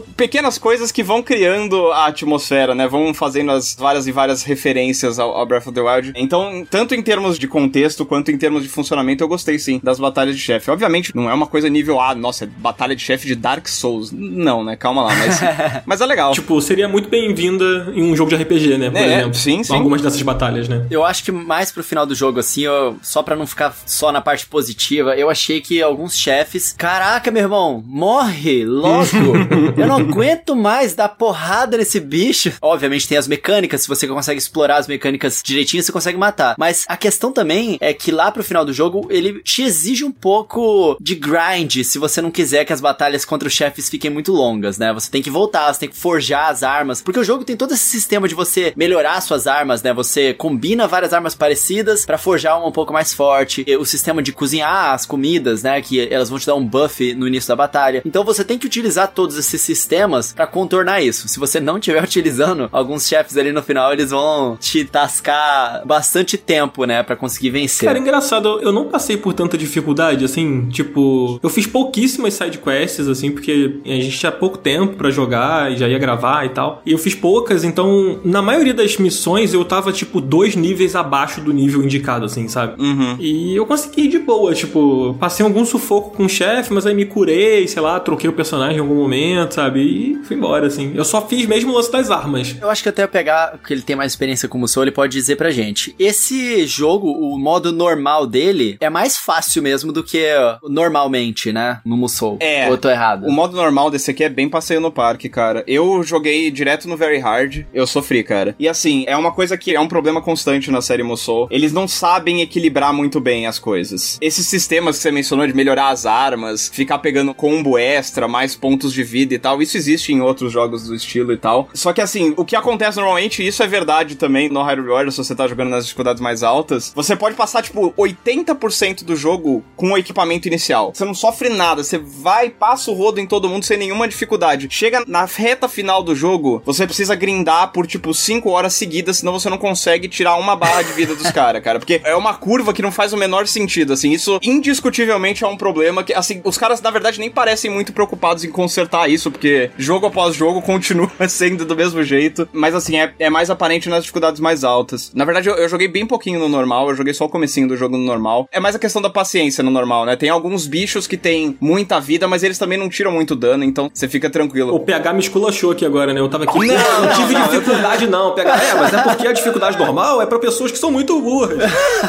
C: pequenas coisas que vão criando a atmosfera, né? Vão fazendo as várias e várias referências ao, ao Breath of the Wild. Então, tanto em termos de contexto quanto em termos de funcionamento, eu gostei sim das batalhas de chefe. Obviamente, não é uma coisa nível A, nossa, é batalha de chefe de Dark Souls. Não, né? Calma lá, mas, mas é legal.
A: Tipo, seria muito bem-vinda em um jogo de RPG, né? Por
C: É,
A: exemplo.
C: sim, sim.
A: Algumas dessas batalhas, né?
B: Eu acho que mais pro final do jogo, assim, eu, só pra não ficar só na parte positiva, eu achei que alguns chefes. Caraca, meu irmão, morre logo! eu não aguento mais dar porrada nesse bicho. Obviamente tem as mecânicas, se você consegue explorar as mecânicas direitinho, você consegue matar. Mas a questão também é que lá pro final do jogo, ele te exige um pouco de grind, se você não quiser que as batalhas contra os chefes fiquem muito longas, né? Você tem que voltar, você tem que forjar as armas, porque o jogo tem todo esse sistema de você melhorar suas armas, né? Você combina várias armas parecidas pra forjar uma um pouco mais forte. O sistema de cozinhar as comidas, né? Que elas vão te dar um buff no início da batalha. Então você tem que utilizar todos esses sistemas pra contornar isso. Se você não estiver utilizando, alguns chefes ali no final eles vão te tascar bastante tempo, né? Pra conseguir vencer.
A: Cara, engraçado, eu não passei por tanta dificuldade, assim, tipo, eu fiz pouquíssimas side quests, assim, porque a gente tinha pouco tempo pra jogar e já ia gravar e tal. E eu fiz poucas, então, na maioria das missões eu tava, tipo, dois níveis abaixo do nível indicado, assim, sabe?
C: Uhum.
A: E eu consegui de boa, tipo, passei algum sufoco com o chefe, mas aí me curei, sei lá, troquei o personagem em algum momento, sabe? E fui embora, assim. Eu só fiz mesmo o lance das armas.
B: Eu acho que até eu pegar, que ele tem mais experiência como sou, ele pode dizer pra gente. Esse jogo, o modo normal dele, é mais fácil mesmo do que normalmente, né? No Musou.
C: É.
B: Ou eu tô errado?
C: O modo normal desse aqui é bem passeio no parque, cara. Eu joguei direto no Very Hard, eu sofri, cara. E assim, é uma coisa que é um problema constante na série Musou. Eles não sabem equilibrar muito bem as coisas. Esses sistemas que você mencionou de melhorar as armas, ficar pegando combo extra, mais pontos de vida e tal, isso existe em outros jogos do estilo e tal. Só que assim, o que acontece normalmente, isso é verdade também no Hyrule Warriors, se você tá jogando nas dificuldades mais altas, você pode passar, tipo, 80% do jogo com o equipamento inicial. Você não sofre nada, você vai, passa o rodo em todo mundo sem nenhuma dificuldade. Chega na reta final do jogo, você precisa grindar por, tipo, 5 horas seguidas, senão você não consegue tirar uma barra de vida dos caras, cara. Porque é uma curva que não faz o menor sentido, assim. Isso indiscutivelmente é um problema que, assim, os caras, na verdade, nem parecem muito preocupados em consertar isso, porque jogo após jogo continua sendo do mesmo jeito. Mas, assim, é, é mais aparente nas dificuldades mais altas. Na verdade, eu, eu joguei bem pouquinho no normal, eu joguei só o comecinho do jogo no normal. É mais a questão da paciência no normal, né? Tem alguns bichos que têm muita vida, mas eles também não tiram muito dano, então você fica tranquilo.
A: O PH me esculachou aqui agora, né? Eu tava aqui.
C: Não,
A: não,
C: não,
A: tive
C: não,
A: dificuldade, não. PH, é, mas é porque a dificuldade normal é pra pessoas que são muito burras.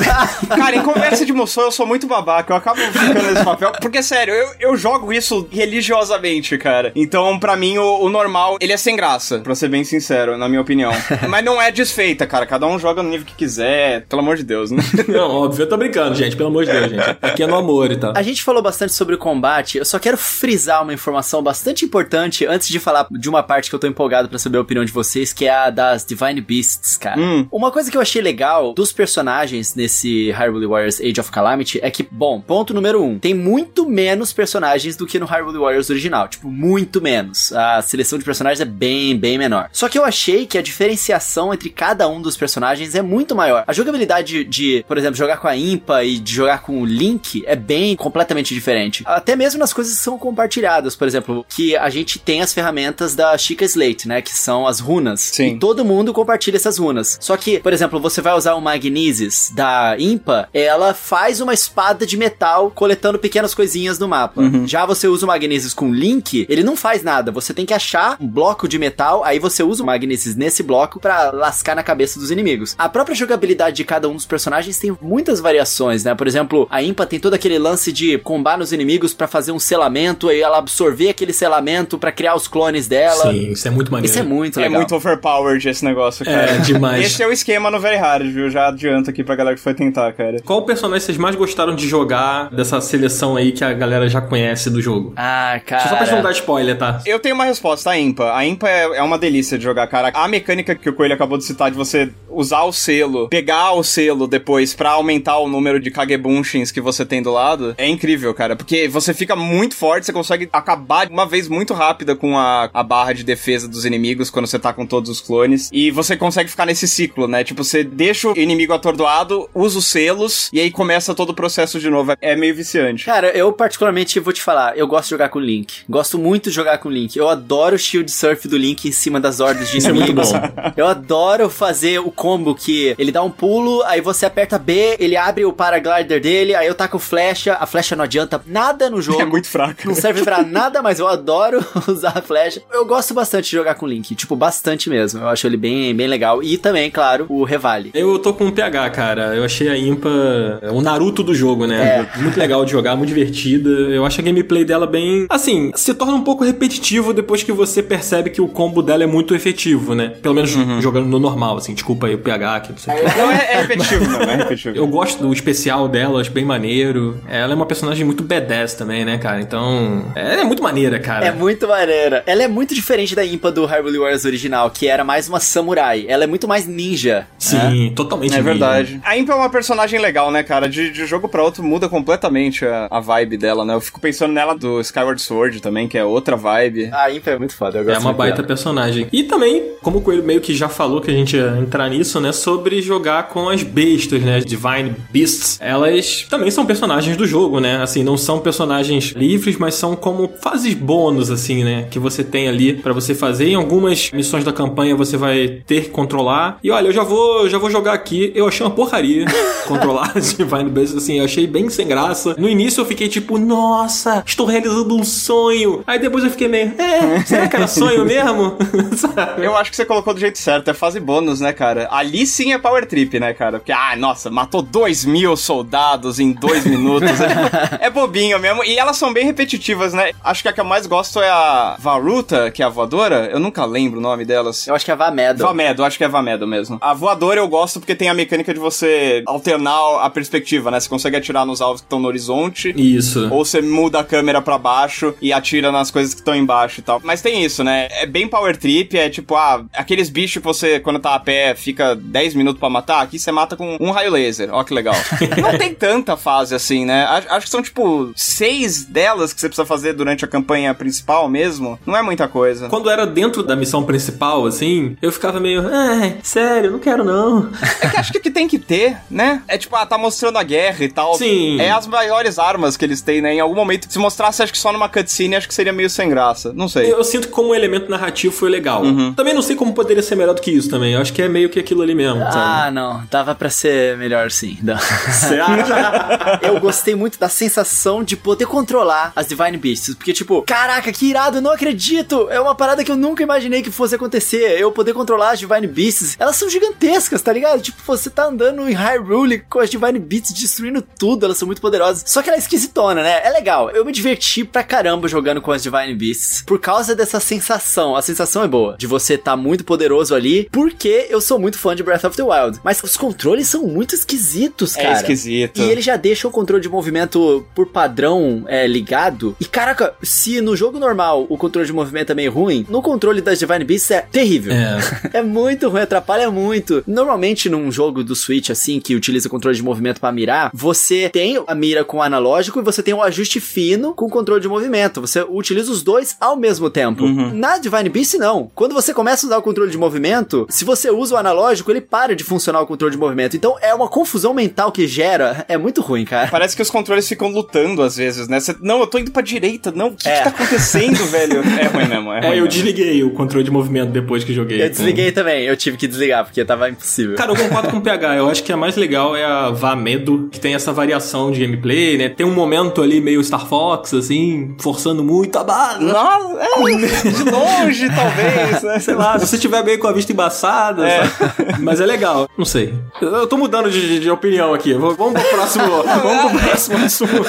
C: Cara, em conversa de moção eu sou muito babaca, eu acabo ficando nesse papel. Porque, sério, eu, eu jogo isso religiosamente, cara. Então, pra mim, o, o normal, ele é sem graça, pra ser bem sincero, na minha opinião. Mas não é desfeita, cara. Cada um joga no nível que quiser, pelo amor de Deus, né?
A: Não, óbvio, eu tô brincando, gente. Pelo amor de Deus, gente. Aqui é no amor e tal.
B: A gente falou bastante sobre o combate, eu só quero frisar uma informação bastante importante antes de falar de uma parte que eu tô empolgado pra saber a opinião de vocês, que é a das Divine Beasts, cara.
C: Hum.
B: Uma coisa que eu achei legal dos personagens nesse Hyrule Warriors Age of Calamity é que, bom, ponto número um, tem muito menos personagens do que no Hyrule Warriors original, tipo, muito menos. A seleção de personagens é bem, bem menor. Só que eu achei que a diferenciação entre cada um dos personagens é muito maior. A jogabilidade de, por exemplo, jogar com a Impa e de jogar com o Link é bem completamente diferente. Até mesmo nas coisas que são compartilhadas, por exemplo, que a gente tem as ferramentas da Chica Slate, né, que são as runas.
C: Sim.
B: E todo mundo compartilha essas runas. Só que, por exemplo, você vai usar o Magnesis da Impa, ela faz uma espada de metal coletando pequenas coisinhas no mapa. Já você usa o Magnesis com Link, ele não faz nada. Você tem que achar um bloco de metal, aí você usa o Magnesis nesse bloco pra lascar na cabeça dos inimigos. A própria jogabilidade de cada um dos personagens tem muitas variações, né? Por exemplo, a Impa tem todo aquele lance de combar nos inimigos pra fazer um selamento e ela absorver aquele selamento para criar os clones dela.
A: Sim, isso é muito maneiro.
B: Isso é muito
C: É
B: legal.
C: muito overpowered esse negócio, cara.
A: É, demais.
C: Esse é o esquema no Very Hard, viu? Já adianto aqui pra galera que foi tentar, cara.
A: Qual personagem vocês mais gostaram de jogar dessa seleção aí que a galera já conhece do jogo?
B: Ah, cara.
A: Só pra gente não dar spoiler, tá?
C: Eu tenho uma resposta, a Impa. A Impa é, é uma delícia de jogar, cara. A mecânica que o Coelho acabou de citar de você usar o selo, pegar o selo depois pra aumentar o número de Kagebunshins que você tem do lado, é incrível, cara. Porque você fica muito forte, você consegue acabar de uma vez muito rápida com a, a barra de defesa dos inimigos quando você tá com todos os clones. E você consegue ficar nesse ciclo, né? Tipo, você deixa o inimigo atordoado, usa os selos, e aí começa todo o processo de novo. É meio viciante.
B: Cara, eu particularmente vou te falar, eu gosto de jogar com o Link. Gosto muito de jogar com o Link. Eu adoro o shield surf do Link em cima das hordas de
A: Isso é muito
B: inimigos.
A: bom.
B: Eu adoro fazer o combo que ele dá um pulo, aí você aperta B, ele abre o paraglider dele, aí eu taco flecha, a flecha não adianta nada no jogo.
C: É muito fraco.
B: Não serve pra nada, mas eu adoro usar a flecha. Eu gosto bastante de jogar com o Link, tipo, bastante mesmo. Eu acho ele bem, bem legal. E também, claro, o Revale.
A: Eu tô com um PH, cara. Eu achei a Impa o Naruto do jogo, né? Muito legal de jogar, muito divertida. Eu acho a gameplay dela bem. Assim, se torna um pouco repetitivo depois que você percebe que o combo dela é muito efetivo, né? Pelo menos jogando no normal, assim. Desculpa aí o PH, que não sei o que.
C: Não, é, é repetitivo, não, é repetitivo.
A: Eu gosto do especial dela, acho bem maneiro. Ela é uma personagem muito badass também, né, cara? Então. Ela é muito maneira, cara.
B: É muito maneira. Ela é muito diferente da Impa do Hyrule Warriors original, que era mais uma samurai. Ela é muito mais ninja. né?
A: Sim, totalmente.
C: É
A: ninja.
C: verdade. A Impa é uma personagem legal, né, cara? De, de jogo pra outro muda completamente a, a vibe dela, né? Eu fico pensando nela do Skyward Sword também, que é outra vibe.
B: A Impa é muito foda, eu gosto
A: É uma
B: muito
A: baita
B: dela.
A: personagem. E também, como o Coelho meio que já falou que a gente ia entrar nisso, né? Sobre jogar com as bestas, né? Divine Beasts. Elas também são personagens do jogo, né? Assim, não são personagens livres, mas são como fases bônus, assim, né? Que você tem ali pra você fazer. Em algumas missões da campanha você vai ter que controlar. E olha, eu já vou, já vou jogar aqui. Eu achei uma porcaria controlar as Divine Beasts, assim. Eu achei bem sem graça. No início eu fiquei tipo, nossa, estou realizando um sonho. Aí depois eu fiquei meio, é, será que era sonho mesmo?
C: Eu acho que você colocou do jeito certo, é fase bônus, né, cara? Ali sim é power trip, né, cara? Porque, ah, nossa, matou dois mil soldados em dois minutos. é, é bobinho mesmo. E elas são bem repetitivas, né? Acho que a que eu mais gosto é a Varuta, que é a voadora. Eu nunca lembro o nome delas.
B: Eu acho que é a Vamedo.
C: Vamedo, acho que é Vamedo mesmo. A voadora eu gosto porque tem a mecânica de você alternar a perspectiva, né? Você consegue atirar nos alvos que estão no horizonte.
A: Isso.
C: Ou você muda a câmera pra baixo e atira nas coisas que estão embaixo e tal. Mas tem isso, né? É bem power trip, é tipo, ah, aqueles bichos que você, quando tá a pé, fica 10 minutos pra matar, aqui você mata com um raio laser. Ó que legal. Não tem tanta fase assim, né? Acho, acho que são, tipo, seis delas que você precisa fazer durante a campanha principal mesmo. Não é muita coisa.
A: Quando era dentro da missão principal, assim, eu ficava meio, ai, sério, não quero não.
C: É que acho que, que tem que ter, né? É tipo, ah, tá mostrando a guerra e tal.
A: Sim.
C: É as maiores armas que eles têm, né? Em algum momento, se mostrasse, acho que só numa cutscene, acho que seria meio sem graça. Não sei.
A: Eu sinto que como elemento narrativo foi legal.
C: Uhum.
A: Também não sei como poderia ser melhor do que isso também. Eu acho que é meio que aquilo ali mesmo, sabe?
B: Ah, não. Dava pra ser melhor sim. Não.
A: Você acha?
B: eu gostei muito da sensação de poder controlar as Divine Beasts. Porque, tipo, caraca, que irado, eu não acredito. É uma parada que eu nunca imaginei que fosse acontecer. Eu poder controlar as Divine Beasts. Elas são gigantescas, tá ligado? Tipo, você tá andando em Hyrule com as Divine Beasts destruindo tudo. Elas são muito poderosas. Só que ela é esquisitona, né? É legal. Eu me diverti pra caramba jogando com as Divine Beasts. Por causa dessa sensação. A sensação é boa. De você tá muito poderoso ali. Porque eu sou muito fã de Breath of the Wild. Mas os controles são muito esquisitos, cara.
C: É esquisito.
B: E ele já deixa o controle de movimento por padrão é, ligado. E caraca, se no jogo normal o controle de movimento é meio ruim, no controle das Divine Beasts é terrível.
A: É.
B: É muito ruim, atrapalha muito. Normalmente num jogo do Switch assim que utiliza controle de movimento pra mirar, você tem a mira com o analógico e você tem o ajuste fino com o controle de movimento. Você utiliza os dois ao mesmo tempo. Na Divine Beast não. Quando você começa a usar o controle de movimento, se você usa o analógico, ele para de funcionar o controle de movimento. Então é uma confusão mental que gera, é muito ruim, cara.
C: Parece que os controles ficam lutando às vezes, né? Você, não, eu tô indo pra direita. Não, o que,
B: É.
C: que tá acontecendo, velho? É ruim mesmo, é ruim
A: É, eu
C: mesmo.
A: desliguei o controle de movimento depois que joguei.
B: Eu desliguei também, eu tive que desligar porque tava impossível.
A: Cara, eu concordo com o PH. Eu acho que a mais legal é a Vamedo, que tem essa variação de gameplay, né? Tem um momento ali meio Star Fox, assim, forçando muito a barra.
C: Nossa, é, de longe, talvez, né?
A: Sei lá, se você tiver bem com a vista embaçada,
C: É.
A: sabe? mas é legal. Não sei. Eu tô mudando de, de opinião aqui. Vamos pro próximo, vamos pro próximo assunto.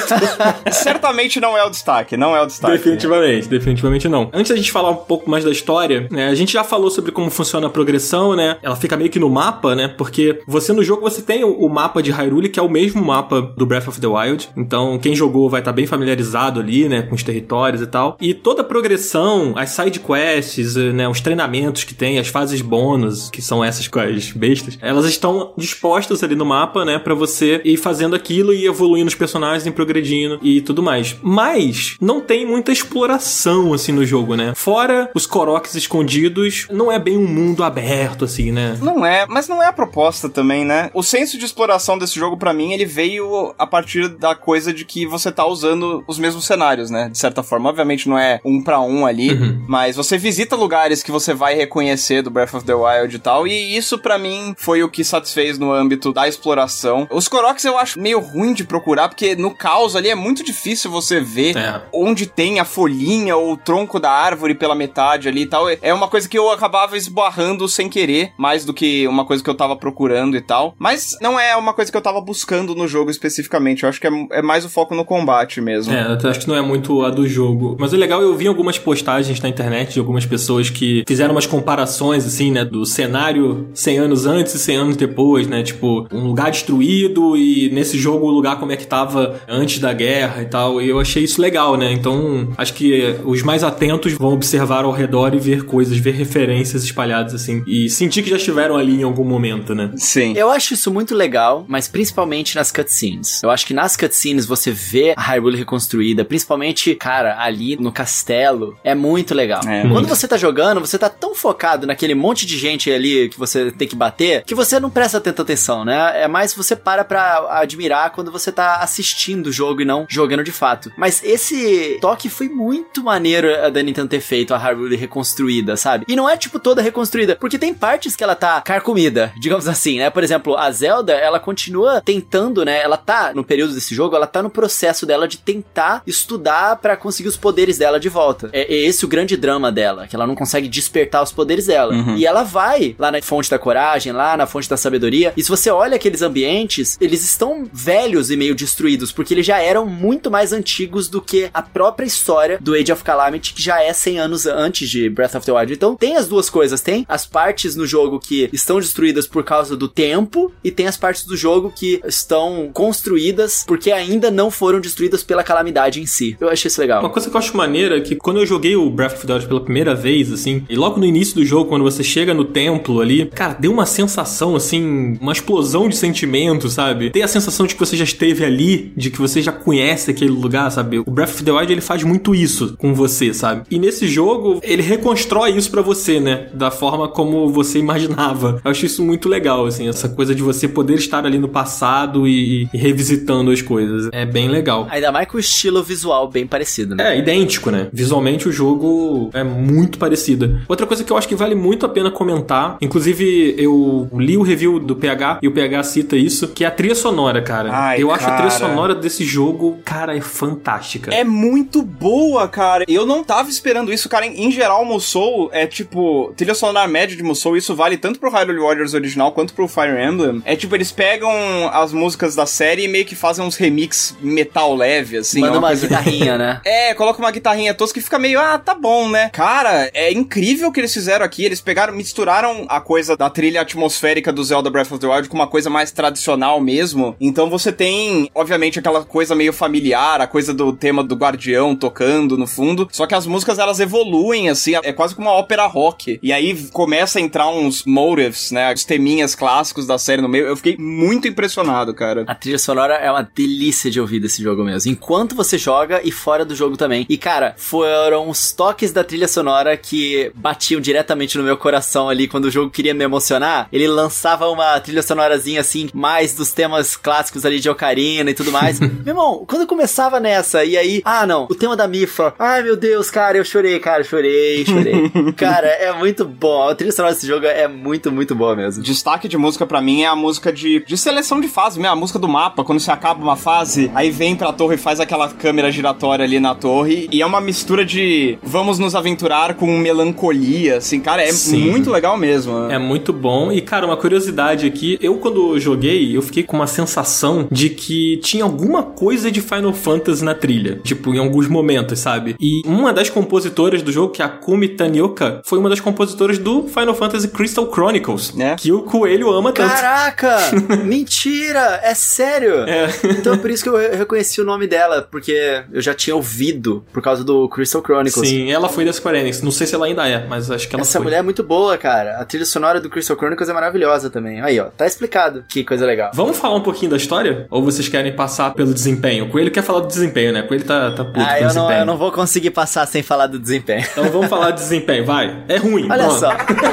C: Certamente não é o destaque, não é o destaque.
A: Definitivamente, definitivamente não. Antes da gente falar um pouco mais da história, né, a gente já falou sobre como funciona a progressão, né? Ela fica meio que no mapa, né? Porque você no jogo você tem o, mapa de Hyrule, que é o mesmo mapa do Breath of the Wild. Então, quem jogou vai estar tá bem familiarizado ali, né, com os territórios e tal. E toda a progressão, as side quests, né, os treinamentos que tem, as fases bônus, que são essas com as bestas, elas estão dispostas ali no mapa, né, para você ir fazendo aquilo e evoluindo os personagens, e progredindo e tudo mais. Mas não tem muita exploração assim no jogo, né? Fora os Koroks escondidos, não é bem um mundo aberto assim, né?
C: Não é, mas não é a proposta também, né? O senso de exploração desse jogo para mim, ele veio a partir da coisa de que você tá usando os mesmos cenários, né? De certa forma, obviamente não é um para um ali, uhum. mas você visita lugares que você vai reconhecer do Breath of the Wild e tal, e isso para mim foi o que satisfez no âmbito da exploração. Os Koroks eu acho meio ruim de procurar, porque no caos ali é muito difícil você ver é. onde tem a folhinha ou o tronco da árvore pela metade ali e tal. É uma coisa que eu acabava esbarrando sem querer, mais do que uma coisa que eu tava procurando e tal. Mas não é uma coisa que eu tava buscando no jogo especificamente. Eu acho que é, é mais o foco no combate mesmo.
A: É, eu acho que não é muito a do jogo. Mas o legal, eu vi algumas postagens na internet de algumas pessoas que fizeram umas comparações, assim, né, do cenário 100 anos antes e 100 anos depois, né? Tipo, um lugar destruído e nesse jogo o lugar como é que tava antes da guerra e tal. E eu achei isso legal, né? Então, acho que os mais atentos vão observar ao redor e ver coisas, ver referências espalhadas, assim. E sentir que já estiveram ali em algum momento, né?
B: Sim. Eu acho isso muito legal, mas principalmente nas cutscenes. Eu acho que nas cutscenes você vê a Hyrule reconstruída, principalmente, cara, ali no castelo. É muito legal. É, Quando muito. você tá jogando, você tá tão focado naquele monte de gente ali que você tem que bater, que você não presta tanta atenção, né? É mais você para pra admirar quando você tá assistindo o jogo e não jogando de fato. Mas esse toque foi muito maneiro a da Nintendo ter feito a Hyrule reconstruída, sabe? E não é tipo toda reconstruída, porque tem partes que ela tá carcomida, digamos assim, né? Por exemplo, a Zelda, ela continua tentando, né? Ela tá no período desse jogo, ela tá no processo dela de tentar estudar para conseguir os poderes dela de volta. É, é, esse o grande drama dela, que ela não consegue despertar os poderes dela. Uhum. E ela vai lá na fonte da coragem, lá na fonte da sabedoria. E se você olha aqueles ambientes, eles estão velhos e meio destruídos, porque eles já eram muito mais antigos do que a própria história do Age of Calamity, que já é 100 anos antes de Breath of the Wild. Então tem as duas coisas, tem as partes no jogo que estão destruídas por causa do tempo e tem as partes do jogo que estão construídas porque ainda não foram destruídas pela calamidade em si. Eu achei isso legal.
A: Uma coisa que eu acho maneira é que quando eu joguei o Breath of the Wild pela primeira vez, assim, e logo no início do jogo, quando você chega no templo ali, cara, deu uma sensação, assim, uma explosão de sentimento, sabe? Tem a sensação de que você já esteve ali, de que você já conhece aquele lugar, sabe? O Breath of the Wild, ele faz muito isso com você, sabe? E nesse jogo, ele reconstrói isso para você, né? Da forma como você imaginava. Eu acho isso muito legal, assim, essa coisa de você poder estar ali no passado e, e revisitando as coisas. É bem legal.
B: Ainda mais com o estilo visual bem parecido, né?
A: É, idêntico, né? Visualmente o jogo é muito parecido. Outra coisa que eu acho que vale muito a pena comentar, inclusive eu li o review do PH e o PH cita isso, que é a trilha sonora, cara. Ai, eu cara. acho a trilha sonora desse jogo, cara, é fantástica.
C: É muito boa, cara. Eu não tava esperando isso, cara. Em, em geral, Musou é tipo trilha sonora média de Musou, isso vale tanto pro Hyrule Warriors original quanto pro Fire Emblem. É tipo, eles pegam as músicas da série e meio que fazem uns remix metal leve, assim.
B: Manda uma, uma guitarrinha, né?
C: É, coloca uma guitarrinha tosca que fica meio, ah, tá bom, né? Cara, é incrível o que eles fizeram aqui. Eles pegaram, misturaram a coisa da trilha atmosférica do Zelda Breath of the Wild com uma coisa mais tradicional mesmo. Então você tem, obviamente, aquela coisa meio familiar, a coisa do tema do guardião tocando no fundo. Só que as músicas elas evoluem, assim, é quase como uma ópera rock. E aí começa a entrar uns motives, né? Os teminhas clássicos da série no meio. Eu fiquei muito impressionado, cara.
B: A trilha sonora é uma delícia de ouvir desse jogo mesmo. Enquanto você joga e fora do jogo também. E, cara, foram os toques da trilha sonora que batiam diretamente no meu coração ali quando o jogo queria me emocionar. Ele lançava uma trilha sonorazinha assim, mais dos temas clássicos ali de Ocarina e tudo mais. meu irmão, quando eu começava nessa, e aí, ah, não, o tema da Mifa. Ai, meu Deus, cara, eu chorei, cara, chorei, chorei. cara, é muito bom. A trilha sonora desse jogo é muito, muito boa mesmo.
C: Destaque de música para mim é a música de, de seleção de fase, mesmo, a música do mapa. Quando você acaba uma fase, aí vem pra torre e faz aquela câmera giratória ali na torre. E é uma mistura de vamos nos aventurar com melancolia, assim, cara, é Sim. muito legal mesmo.
A: É muito bom. E, cara, uma curiosidade aqui, eu quando joguei, eu fiquei com uma sensação de que tinha alguma coisa de Final Fantasy Fantasy na trilha, tipo, em alguns momentos, sabe? E uma das compositoras do jogo, que é a Kumi Tanioka, foi uma das compositoras do Final Fantasy Crystal Chronicles,
C: É.
A: que o Coelho ama tanto.
B: Caraca! Mentira! É sério?
A: É.
B: Então por isso que eu re- reconheci o nome dela, porque eu já tinha ouvido por causa do Crystal Chronicles.
A: Sim, ela foi da Square Enix. Não sei se ela ainda é, mas acho que ela
B: Essa
A: foi.
B: mulher é muito boa, cara. A trilha sonora do Crystal Chronicles é maravilhosa também. Aí, ó, tá explicado. Que coisa legal.
A: Vamos falar um pouquinho da história? Ou vocês querem passar pelo desempenho? O Coelho quer falar do desempenho, né? O Coelho tá, tá puto
B: Ah,
A: com o
B: eu não,
A: desempenho.
B: eu não vou conseguir passar sem falar do desempenho.
A: Então vamos falar de desempenho, vai. É ruim.
B: Olha
A: pronto.
B: só,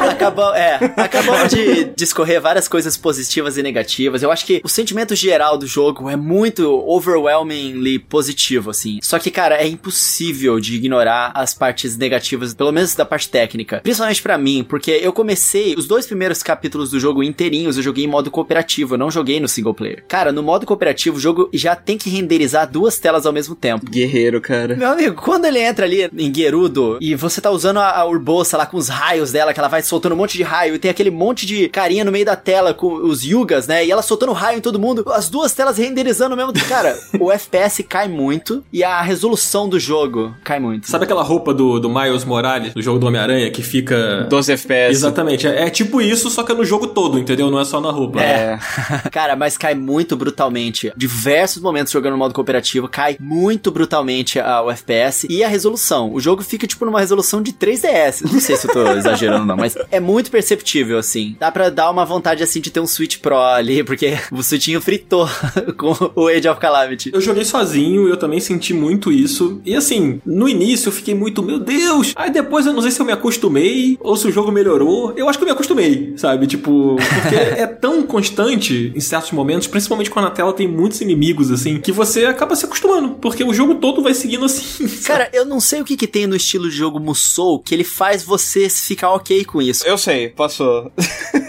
B: acabou, é, acabamos de discorrer várias coisas positivas e negativas. Eu acho que o sentimento geral do jogo é muito overwhelmingly positivo, assim. Só que, cara, é impossível de ignorar as partes negativas, pelo menos da parte técnica. Principalmente pra mim, porque eu comecei os dois primeiros capítulos do jogo inteirinhos, eu joguei em modo cooperativo, eu não joguei no single player. Cara, no modo cooperativo, o jogo já tem que renderizar duas telas ao mesmo tempo.
C: Guerreiro, cara.
B: Meu amigo, quando ele entra ali em Gerudo e você tá usando a, a Urbosa lá com os raios dela, que ela vai soltando um monte de raio e tem aquele monte de carinha no meio da tela com os Yugas, né? E ela soltando raio em todo mundo, as duas telas renderizando mesmo. Cara, o FPS cai muito e a resolução do jogo cai muito.
A: Sabe aquela roupa do, do Miles Morales, do jogo do Homem-Aranha, que fica...
C: 12 FPS.
A: Exatamente, é, é tipo isso, só que é no jogo todo, entendeu? Não é só na roupa.
B: É. Cara, mas cai muito brutalmente. Diversos momentos jogando no modo cooperativo, cai muito brutalmente a, o FPS e a resolução. O jogo fica, tipo, numa resolução de 3DS. Não sei se eu tô exagerando, não, mas é muito perceptível, assim. Dá pra dar uma vontade, assim, de ter um Switch Pro ali, porque o Switchinho fritou com o Age of Calamity.
A: Eu joguei sozinho, eu também senti muito isso. E assim, no início eu fiquei muito, meu Deus! Aí depois eu não sei se eu me acostumei ou se o jogo melhorou. Eu acho que eu me acostumei, sabe? Tipo, porque é tão constante em certos momentos, principalmente quando a tela tem muitos inimigos, assim, que você acaba se acostumando. Porque o jogo todo vai seguindo assim. sabe?
B: Cara, eu não sei o que que tem no estilo de jogo Musou que ele faz você ficar ok com isso.
C: Eu sei, passou.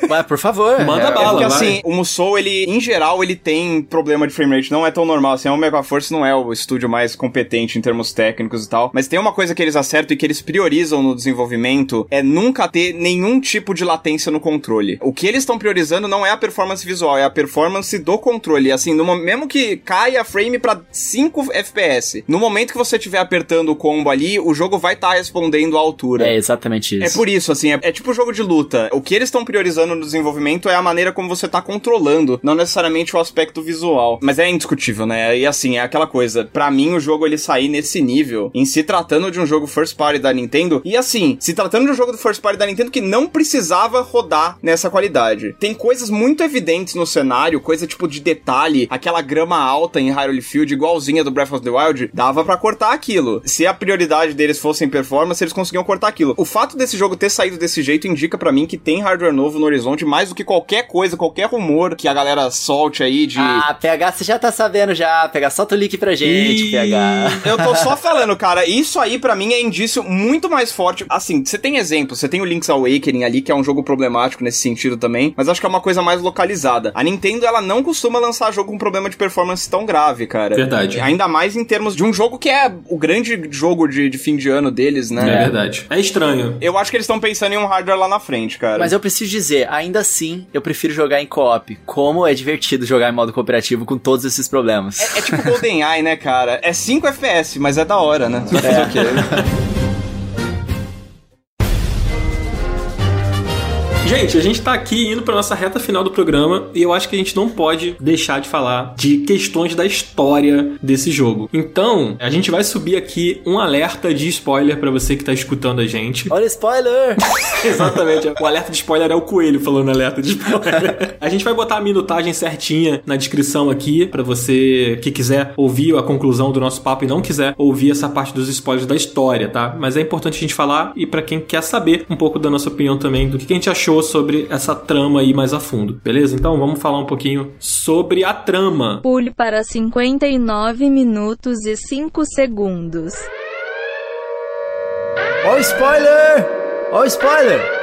B: Mas, por favor.
A: Manda
B: é,
A: bala.
C: é porque
A: vai.
C: assim, o Musou, ele, em geral, ele tem problema de frame rate, não é tão normal, assim, o Megaforce não é o estúdio mais competente em termos técnicos e tal, mas tem uma coisa que eles acertam e que eles priorizam no desenvolvimento, é nunca ter nenhum tipo de latência no controle. O que eles estão priorizando não é a performance visual, é a performance do controle, assim, no, mesmo que caia frame pra 5 FPS, no momento que você estiver apertando o combo ali, o jogo vai estar respondendo à altura.
B: É exatamente isso.
C: É por isso, assim, é, é tipo jogo de luta. O que eles estão priorizando no desenvolvimento é a maneira como você tá controlando, não necessariamente o aspecto visual. Mas é indiscutível, né? E assim, é aquela coisa. Pra mim, o jogo ele sair nesse nível, em se tratando de um jogo first party da Nintendo, e assim, se tratando de um jogo do first party da Nintendo que não precisava rodar nessa qualidade. Tem coisas muito evidentes no cenário, coisa tipo de detalhe, aquela grama alta em Hyrule Field, igualzinha do Breath of the Wild, dava pra cortar aquilo. Se a prioridade deles fosse em performance, eles conseguiam cortar aquilo. O fato desse jogo ter saído desse jeito indica pra mim que tem hardware novo no horizonte, mais do que qualquer coisa, qualquer rumor que a galera solte aí de.
B: Ah, PH, você já tá sabendo já. PH, solta o link pra gente,
A: Ih.
B: PH.
C: Eu tô só falando, cara, isso aí pra mim é indício muito mais forte. Assim, você tem exemplos, você tem o Link's Awakening ali, que é um jogo problemático nesse sentido também, mas acho que é uma coisa mais localizada. A Nintendo, ela não costuma lançar jogo com problema de performance tão grave, cara.
A: Verdade.
C: Ainda mais em termos de um jogo que é o grande jogo de, de fim de ano deles,
A: É
C: né?
A: verdade. É estranho.
C: Eu acho que eles estão pensando em um hardware lá na frente, cara.
B: Mas eu preciso dizer, ainda assim, eu prefiro jogar em co-op. Como é divertido jogar em modo cooperativo com todos esses problemas.
C: É, é tipo GoldenEye, né, cara? É 5 FPS, mas é da hora, né? Você vai fazer o quê?
A: Gente, a gente tá aqui indo pra nossa reta final do programa e eu acho que a gente não pode deixar de falar de questões da história desse jogo. Então, a gente vai subir aqui um alerta de spoiler pra você que tá escutando a gente.
B: Olha o spoiler!
A: Exatamente. O alerta de spoiler é o coelho falando alerta de spoiler. A gente vai botar a minutagem certinha na descrição aqui pra você que quiser ouvir a conclusão do nosso papo e não quiser ouvir essa parte dos spoilers da história, tá? Mas é importante a gente falar e pra quem quer saber um pouco da nossa opinião também do que a gente achou sobre essa trama aí mais a fundo, beleza? Então vamos falar um pouquinho sobre a trama.
D: Pule para 59 minutos e 5 segundos.
B: Ó o spoiler! Ó o spoiler!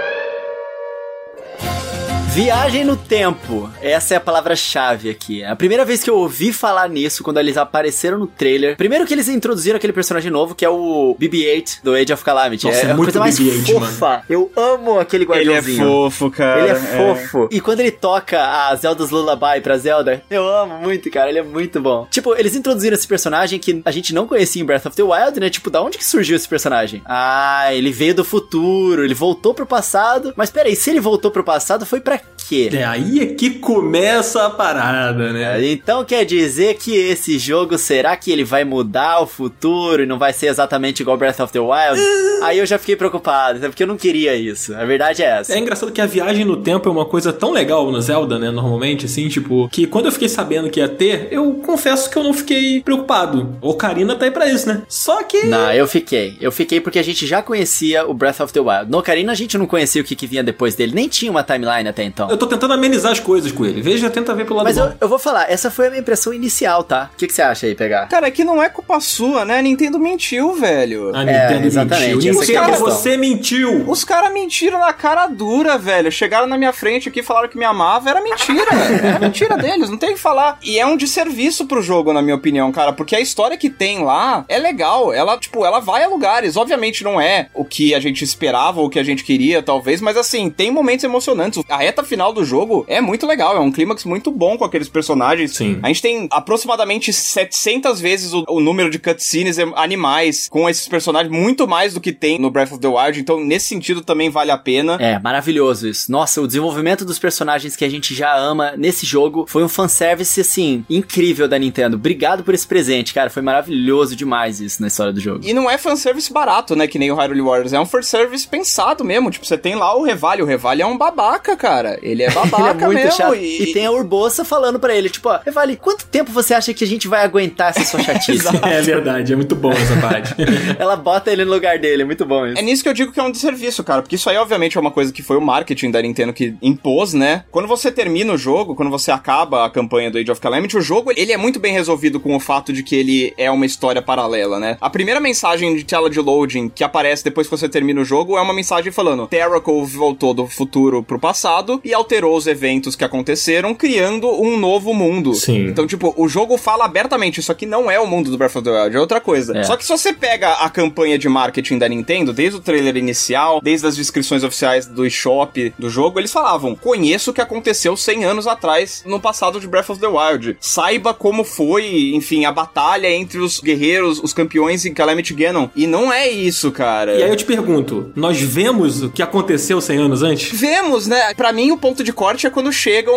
B: Viagem no tempo. Essa é a palavra-chave aqui. A primeira vez que eu ouvi falar nisso, quando eles apareceram no trailer. Primeiro que eles introduziram aquele personagem novo, que é o BB-8 do Age of Calamity.
A: Nossa, é
B: a
A: muito
B: coisa mais
A: BB-8,
B: fofa. Eu amo aquele
C: Ele é
B: guardiãozinho.
C: fofo, cara.
B: Ele é fofo. E quando ele toca a Zelda's Lullaby pra Zelda, eu amo muito, cara. Ele é muito bom. Tipo, eles introduziram esse personagem que a gente não conhecia em Breath of the Wild, né? Tipo, da onde que surgiu esse personagem? Ah, ele veio do futuro, ele voltou pro passado. Mas peraí, se ele voltou pro passado, foi pra quê?
A: É aí é que começa a parada, né?
B: Então quer dizer que esse jogo, será que ele vai mudar o futuro e não vai ser exatamente igual Breath of the Wild? Aí eu já fiquei preocupado, porque eu não queria isso. A verdade é essa.
A: É engraçado que a viagem no tempo é uma coisa tão legal no Zelda, né? Normalmente, assim, tipo, que quando eu fiquei sabendo que ia ter, eu confesso que eu não fiquei preocupado. Ocarina tá aí pra isso, né? Só que.
B: Não, eu fiquei. Eu fiquei porque a gente já conhecia o Breath of the Wild. No Ocarina a gente não conhecia o que, que vinha depois dele, nem tinha uma timeline até então.
A: Eu tô tentando amenizar as coisas com ele. Veja, tenta ver pelo lado
B: Mas
A: bom.
B: eu, eu vou falar, essa foi a minha impressão inicial, tá? O que, que você acha aí, pegar?
C: Cara, é que não é culpa sua, né? A Nintendo mentiu, velho.
A: A
B: É,
A: Nintendo
B: exatamente,
A: mentiu.
B: essa que é a
A: Nintendo,
B: questão.
A: você mentiu.
C: Os caras mentiram na cara dura, velho. Chegaram na minha frente aqui, falaram que me amava. Era mentira, velho. Era mentira deles, não tem o que falar. E é um desserviço pro jogo, na minha opinião, cara. Porque a história que tem lá é legal. Ela, tipo, ela vai a lugares. Obviamente não é o que a gente esperava ou o que a gente queria, talvez. Mas assim, tem momentos emocionantes. A reta final do jogo é muito legal. É um clímax muito bom com aqueles personagens.
A: Sim.
C: A gente tem aproximadamente 700 vezes o, o número de cutscenes animais com esses personagens, muito mais do que tem no Breath of the Wild. Então, nesse sentido, também vale a pena.
B: É, maravilhoso isso. Nossa, o desenvolvimento dos personagens que a gente já ama nesse jogo foi um fanservice, assim, incrível da Nintendo. Obrigado por esse presente, cara. Foi maravilhoso demais isso na história do jogo.
C: E não é fanservice barato, né? Que nem o Hyrule Warriors. É um fanservice pensado mesmo. Tipo, você tem lá o Revali. O Revali é um babaca, cara. Ele é babaca
B: ele é muito
C: mesmo.
B: chato.
C: E,
B: E... tem a Urbosa falando pra ele, tipo, ó, Revali, quanto tempo você acha que a gente vai aguentar essa sua chatice?
A: É verdade, é muito bom essa parte.
B: Ela bota ele no lugar dele, é muito bom isso.
C: É nisso que eu digo que é um desserviço, cara. Porque isso aí, obviamente, é uma coisa que foi o marketing da Nintendo que impôs, né? Quando você termina o jogo, quando você acaba a campanha do Age of Calamity, o jogo, ele é muito bem resolvido com o fato de que ele é uma história paralela, né? A primeira mensagem de tela de loading que aparece depois que você termina o jogo é uma mensagem falando Terracle voltou do futuro pro passado e alterou os eventos que aconteceram, criando um novo mundo.
A: Sim.
C: Então, tipo, o jogo fala abertamente, isso aqui não é o mundo do Breath of the Wild, é outra coisa.
B: É.
C: Só que se você pega a campanha de marketing da Nintendo, desde o trailer inicial, desde as descrições oficiais do eShop do jogo, eles falavam: conheço o que aconteceu 100 anos atrás no passado de Breath of the Wild. Saiba como foi, enfim, a batalha entre os guerreiros, os campeões em Calamity Ganon. E não é isso, cara.
A: E aí eu te pergunto, nós vemos o que aconteceu 100 anos antes?
C: Vemos, né? Pra mim, o ponto de corte é quando chegam.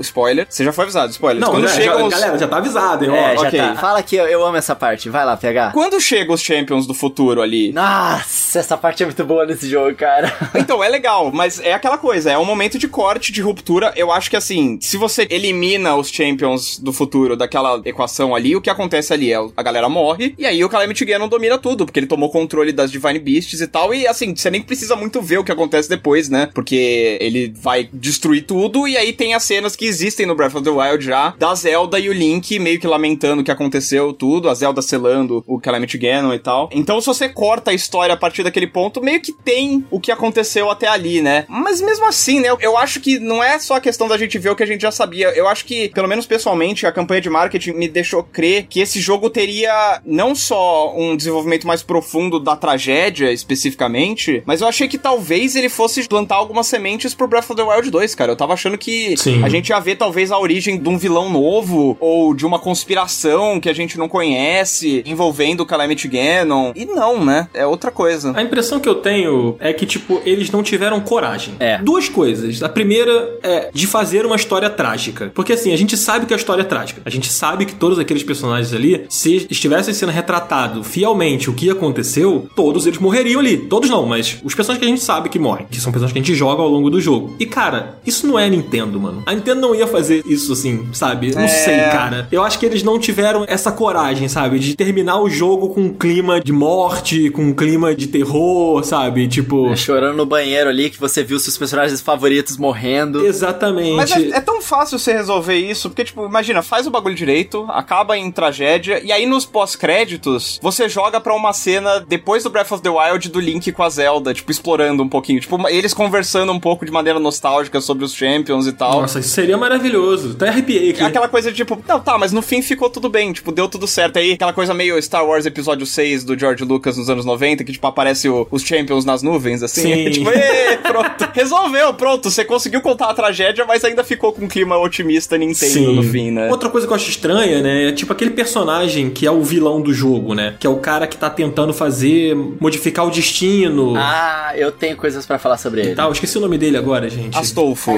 C: Spoiler. Você já foi avisado, spoiler.
A: Não,
C: quando
A: já,
C: chegam
A: já-
C: os...
A: galera, já tá avisado, hein?
B: É,
A: ó.
B: já
C: ok.
B: tá. Fala aqui, eu, eu amo essa parte. Vai lá, PH.
C: Quando chegam os Champions do futuro ali,
B: Nossa, essa parte é muito boa nesse jogo, cara.
C: Então, é legal, mas é aquela coisa, é um momento de corte, de ruptura. Eu acho que assim, se você elimina os Champions do futuro daquela equação ali, o que acontece ali é a galera morre, e aí o Calamity Ganon domina tudo, porque ele tomou controle das Divine Beasts e tal, e assim, você nem precisa muito ver o que acontece depois, né? Porque ele vai destruir tudo, e aí tem as cenas que existem no Breath of the Wild já, da Zelda e o Link meio que lamentando o que aconteceu, tudo, a Zelda selando o Calamity Ganon e tal. Então, se você corta a história a partir daquele ponto, meio que tem o que aconteceu até ali, né? Mas mesmo assim, né? eu- acho que não é só a questão da gente ver o que a gente já sabia. Eu acho que, pelo menos pessoalmente, a campanha de marketing me deixou crer que esse jogo teria não só um desenvolvimento mais profundo da tragédia, especificamente, mas eu achei que talvez ele fosse plantar algumas sementes pro Breath of the Wild 2, cara. Eu tava achando que
A: Sim.
C: a gente ia ver talvez a origem de um vilão novo ou de uma conspiração que a gente não conhece envolvendo o Calamity Ganon. E não, né? É outra coisa.
A: A impressão que eu tenho é que, tipo, eles não tiveram coragem.
B: É.
A: Duas coisas. A primeira é de fazer uma história trágica. Porque, assim, a gente sabe que a história é trágica. A gente sabe que todos aqueles personagens ali, se estivessem sendo retratado fielmente o que aconteceu, todos eles morreriam ali. Todos não, mas os personagens que a gente sabe que morrem. Que são personagens que a gente joga ao longo do jogo. E, cara, isso não é Nintendo, mano. A Nintendo não ia fazer isso, assim, sabe? Não
C: É.
A: sei, cara. Eu acho que eles não tiveram essa coragem, sabe? De terminar o jogo com um clima de morte, com um clima de terror, sabe? Tipo.
B: Chorando no banheiro ali, que você viu seus personagens favoritos morrendo.
A: Exatamente.
C: Mas é, é tão fácil você resolver isso, porque, tipo, imagina, faz o bagulho direito, acaba em tragédia, e aí nos pós-créditos, você joga pra uma cena depois do Breath of the Wild do Link com a Zelda, tipo, explorando um pouquinho. Tipo, eles conversando um pouco de maneira nostálgica estratégica sobre os Champions e tal.
A: Nossa, isso seria maravilhoso. Até arrepiei aqui.
C: Aquela coisa tipo, não, tá, mas no fim ficou tudo bem, tipo, deu tudo certo aí. Aquela coisa meio Star Wars Episódio 6 do George Lucas nos anos 90, que tipo, aparece o- os Champions nas nuvens, assim.
A: Sim.
C: tipo, "Ê, pronto. Resolveu, pronto. Você conseguiu contar a tragédia, mas ainda ficou com um clima otimista Nintendo no fim, né?
A: Outra coisa que eu acho estranha, né? É tipo aquele personagem que é o vilão do jogo, né? Que é o cara que tá tentando fazer, modificar o destino
B: Ah, eu tenho coisas pra falar sobre
A: e
B: ele.
A: tal. Eu esqueci o nome dele agora, gente.
C: Astolfo.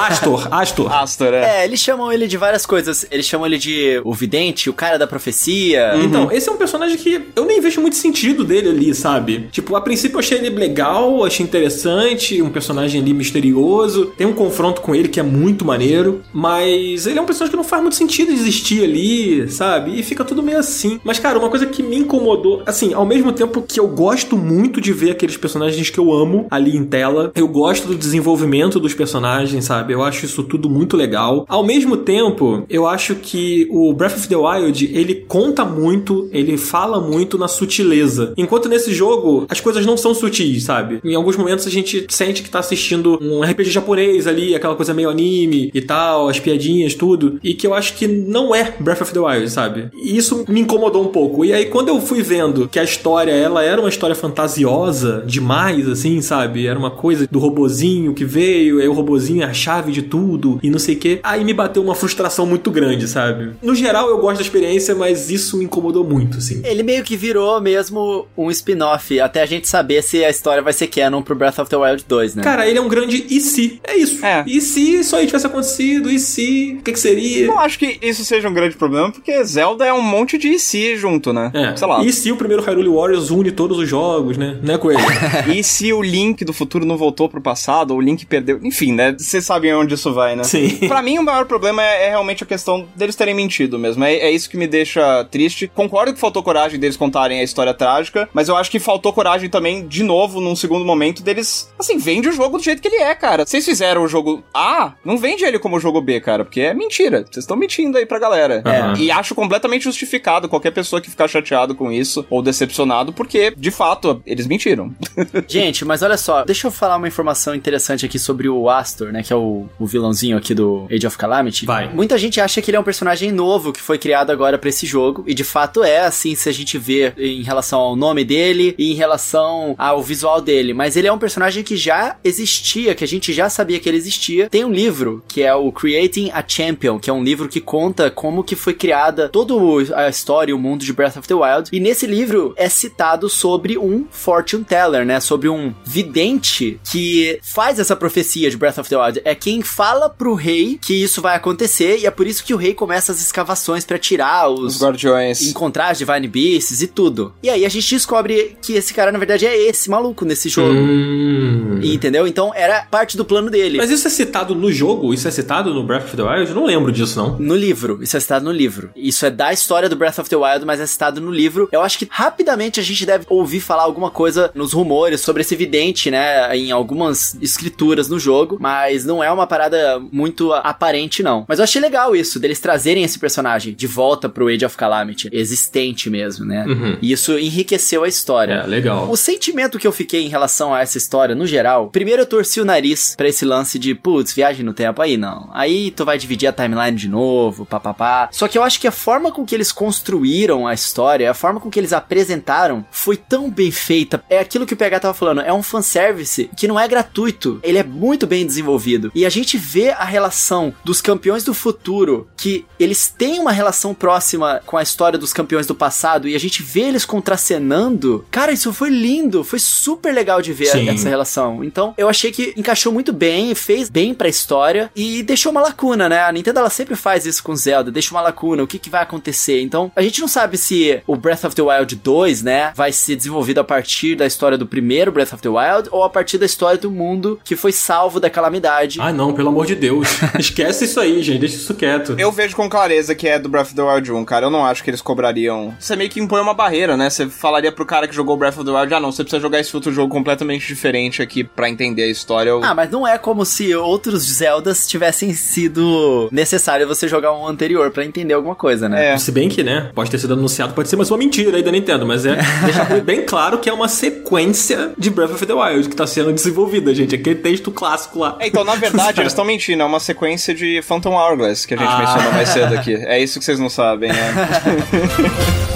A: Astor, Astor.
C: Astor, é.
B: É, eles chamam ele de várias coisas. Eles chamam ele de o vidente, o cara da profecia.
A: Então, esse é um personagem que eu nem vejo muito sentido dele ali, sabe? Tipo, a princípio eu achei ele legal, achei interessante, um personagem ali misterioso. Tem um confronto com ele que é muito maneiro, mas ele é um personagem que não faz muito sentido existir ali, sabe? E fica tudo meio assim. Mas, cara, uma coisa que me incomodou, assim, ao mesmo tempo que eu gosto muito de ver aqueles personagens que eu amo ali em tela, eu gosto do desenvolvimento dos personagens, sabe? Eu acho isso tudo muito legal. Ao mesmo tempo, eu acho que o Breath of the Wild, ele conta muito, ele fala muito na sutileza. Enquanto nesse jogo, as coisas não são sutis, sabe? Em alguns momentos a gente sente que tá assistindo um RPG japonês ali, aquela coisa meio anime e tal, as piadinhas, tudo. E que eu acho que não é Breath of the Wild, sabe? E isso me incomodou um pouco. E aí, quando eu fui vendo que a história, ela era uma história fantasiosa demais, assim, sabe? Era uma coisa do robozinho que veio, aí o robozinho é a chave de tudo e não sei o quê. Aí me bateu uma frustração muito grande, sabe? No geral, eu gosto da experiência, mas isso me incomodou muito, assim.
B: Ele meio que virou mesmo um spin-off, até a gente saber se a história vai ser canon pro Breath of the Wild 2, né?
A: Cara, ele é um grande e se. É isso.
C: É.
A: E se isso aí tivesse acontecido? E se? O que, que seria?
C: Não acho que isso seja um grande problema, porque Zelda é um monte de si junto, né?
A: É.
C: Sei lá.
A: E se o primeiro Hyrule Warriors une todos os jogos, né? Né, Coelho?
C: E se o Link do futuro não voltou pro passado, ou o Link perdeu. Enfim, né? Vocês sabem onde isso vai, né?
A: Sim.
C: Pra mim, o maior problema é, é realmente a questão deles terem mentido mesmo. É, é isso que me deixa triste. Concordo que faltou coragem deles contarem a história trágica, mas eu acho que faltou coragem também, de novo, num segundo momento, deles. Assim, vende o jogo do jeito que ele é, cara. Vocês fizeram o jogo A, não vende ele como jogo B, cara, porque é mentira. Vocês estão mentindo aí pra galera.
A: É.
C: E acho completamente justificado qualquer pessoa que ficar chateado com isso ou decepcionado, porque, de fato, eles mentiram.
B: Gente, mas olha só, deixa eu falar uma informação interessante aqui sobre o Astor, né? Que é o, o vilãozinho aqui do Age of Calamity.
A: Vai.
B: Muita gente acha que ele é um personagem novo que foi criado agora pra esse jogo. E de fato é, assim, se a gente vê em relação ao nome dele e em relação ao visual dele. Mas ele é um personagem que já existia, que a gente já sabia que ele existia. Tem um livro que é o Creating a Champion, que é um livro que conta como que foi criada toda a história e o mundo de Breath of the Wild. E nesse livro é citado sobre um fortune teller, né? Sobre um vidente que faz essa profecia de Breath of the Wild. É quem fala pro rei que isso vai acontecer e é por isso que o rei começa as escavações pra tirar os,
C: Os guardiões.
B: encontrar as Divine Beasts e tudo. E aí a gente descobre que esse cara, na verdade, é esse maluco nesse jogo.
A: Hum.
B: E, Entendeu? Então era parte do plano dele.
A: Mas isso é citado no jogo? Isso é citado no Breath of the Wild? Eu não lembro disso, não.
B: No livro, isso é citado no livro. Isso é da história do Breath of the Wild, mas é citado no livro. Eu acho que rapidamente a gente deve ouvir falar alguma coisa nos rumores sobre esse vidente, né? Em algumas escrituras no jogo, mas não é uma parada muito aparente, não. Mas eu achei legal isso, deles trazerem esse personagem de volta pro Age of Calamity, existente mesmo, né?
A: Uhum.
B: E isso enriqueceu a história.
A: É, legal.
B: O sentimento que eu fiquei em relação a essa história, no geral, primeiro eu torci o nariz pra esse lance de, putz, viagem no tempo, aí não. Aí tu vai dividir a timeline de novo, papapá. Só que eu acho que a forma com que eles construíram a história, a forma com que eles apresentaram, foi tão bem feita. É aquilo que o PH tava falando, é um fanservice que não é gratuito, ele é muito bem desenvolvido. E a gente vê a relação dos campeões do futuro, que eles têm uma relação próxima com a história dos campeões do passado, e a gente vê eles contracenando. Cara, isso foi lindo, foi super legal de ver
A: Sim.
B: essa relação. Então, eu achei que encaixou muito bem, fez bem pra história e deixou uma lacuna, né? A Nintendo ela sempre faz isso com Zelda, deixa uma lacuna, o que, que vai acontecer. Então, a gente não sabe se o Breath of the Wild 2, né, vai ser desenvolvido a partir da história do primeiro Breath of the Wild ou a partir da história do mundo que foi salvo da calamidade.
A: Ah, não, pelo amor de Deus. Esquece isso aí, gente. Deixa isso quieto.
C: Eu vejo com clareza que é do Breath of the Wild 1, cara. Eu não acho que eles cobrariam. Você meio que impõe uma barreira, né? Você falaria pro cara que jogou Breath of the Wild, ah, não, você precisa jogar esse outro jogo completamente diferente aqui pra entender a história. Eu...
B: Ah, mas não é como se outros Zeldas tivessem sido necessário você jogar um anterior pra entender alguma coisa, né?
C: É.
A: Se bem que, né, pode ter sido anunciado, pode ser mais uma mentira aí da Nintendo, mas é deixar bem claro que é uma sequência de Breath of the Wild que tá sendo desenvolvida, gente. Aquele texto clássico
C: É, então, na verdade, eles estão mentindo. É uma sequência de Phantom Hourglass que a gente
A: Ah.
C: mencionou mais cedo aqui. É isso que vocês não sabem, né?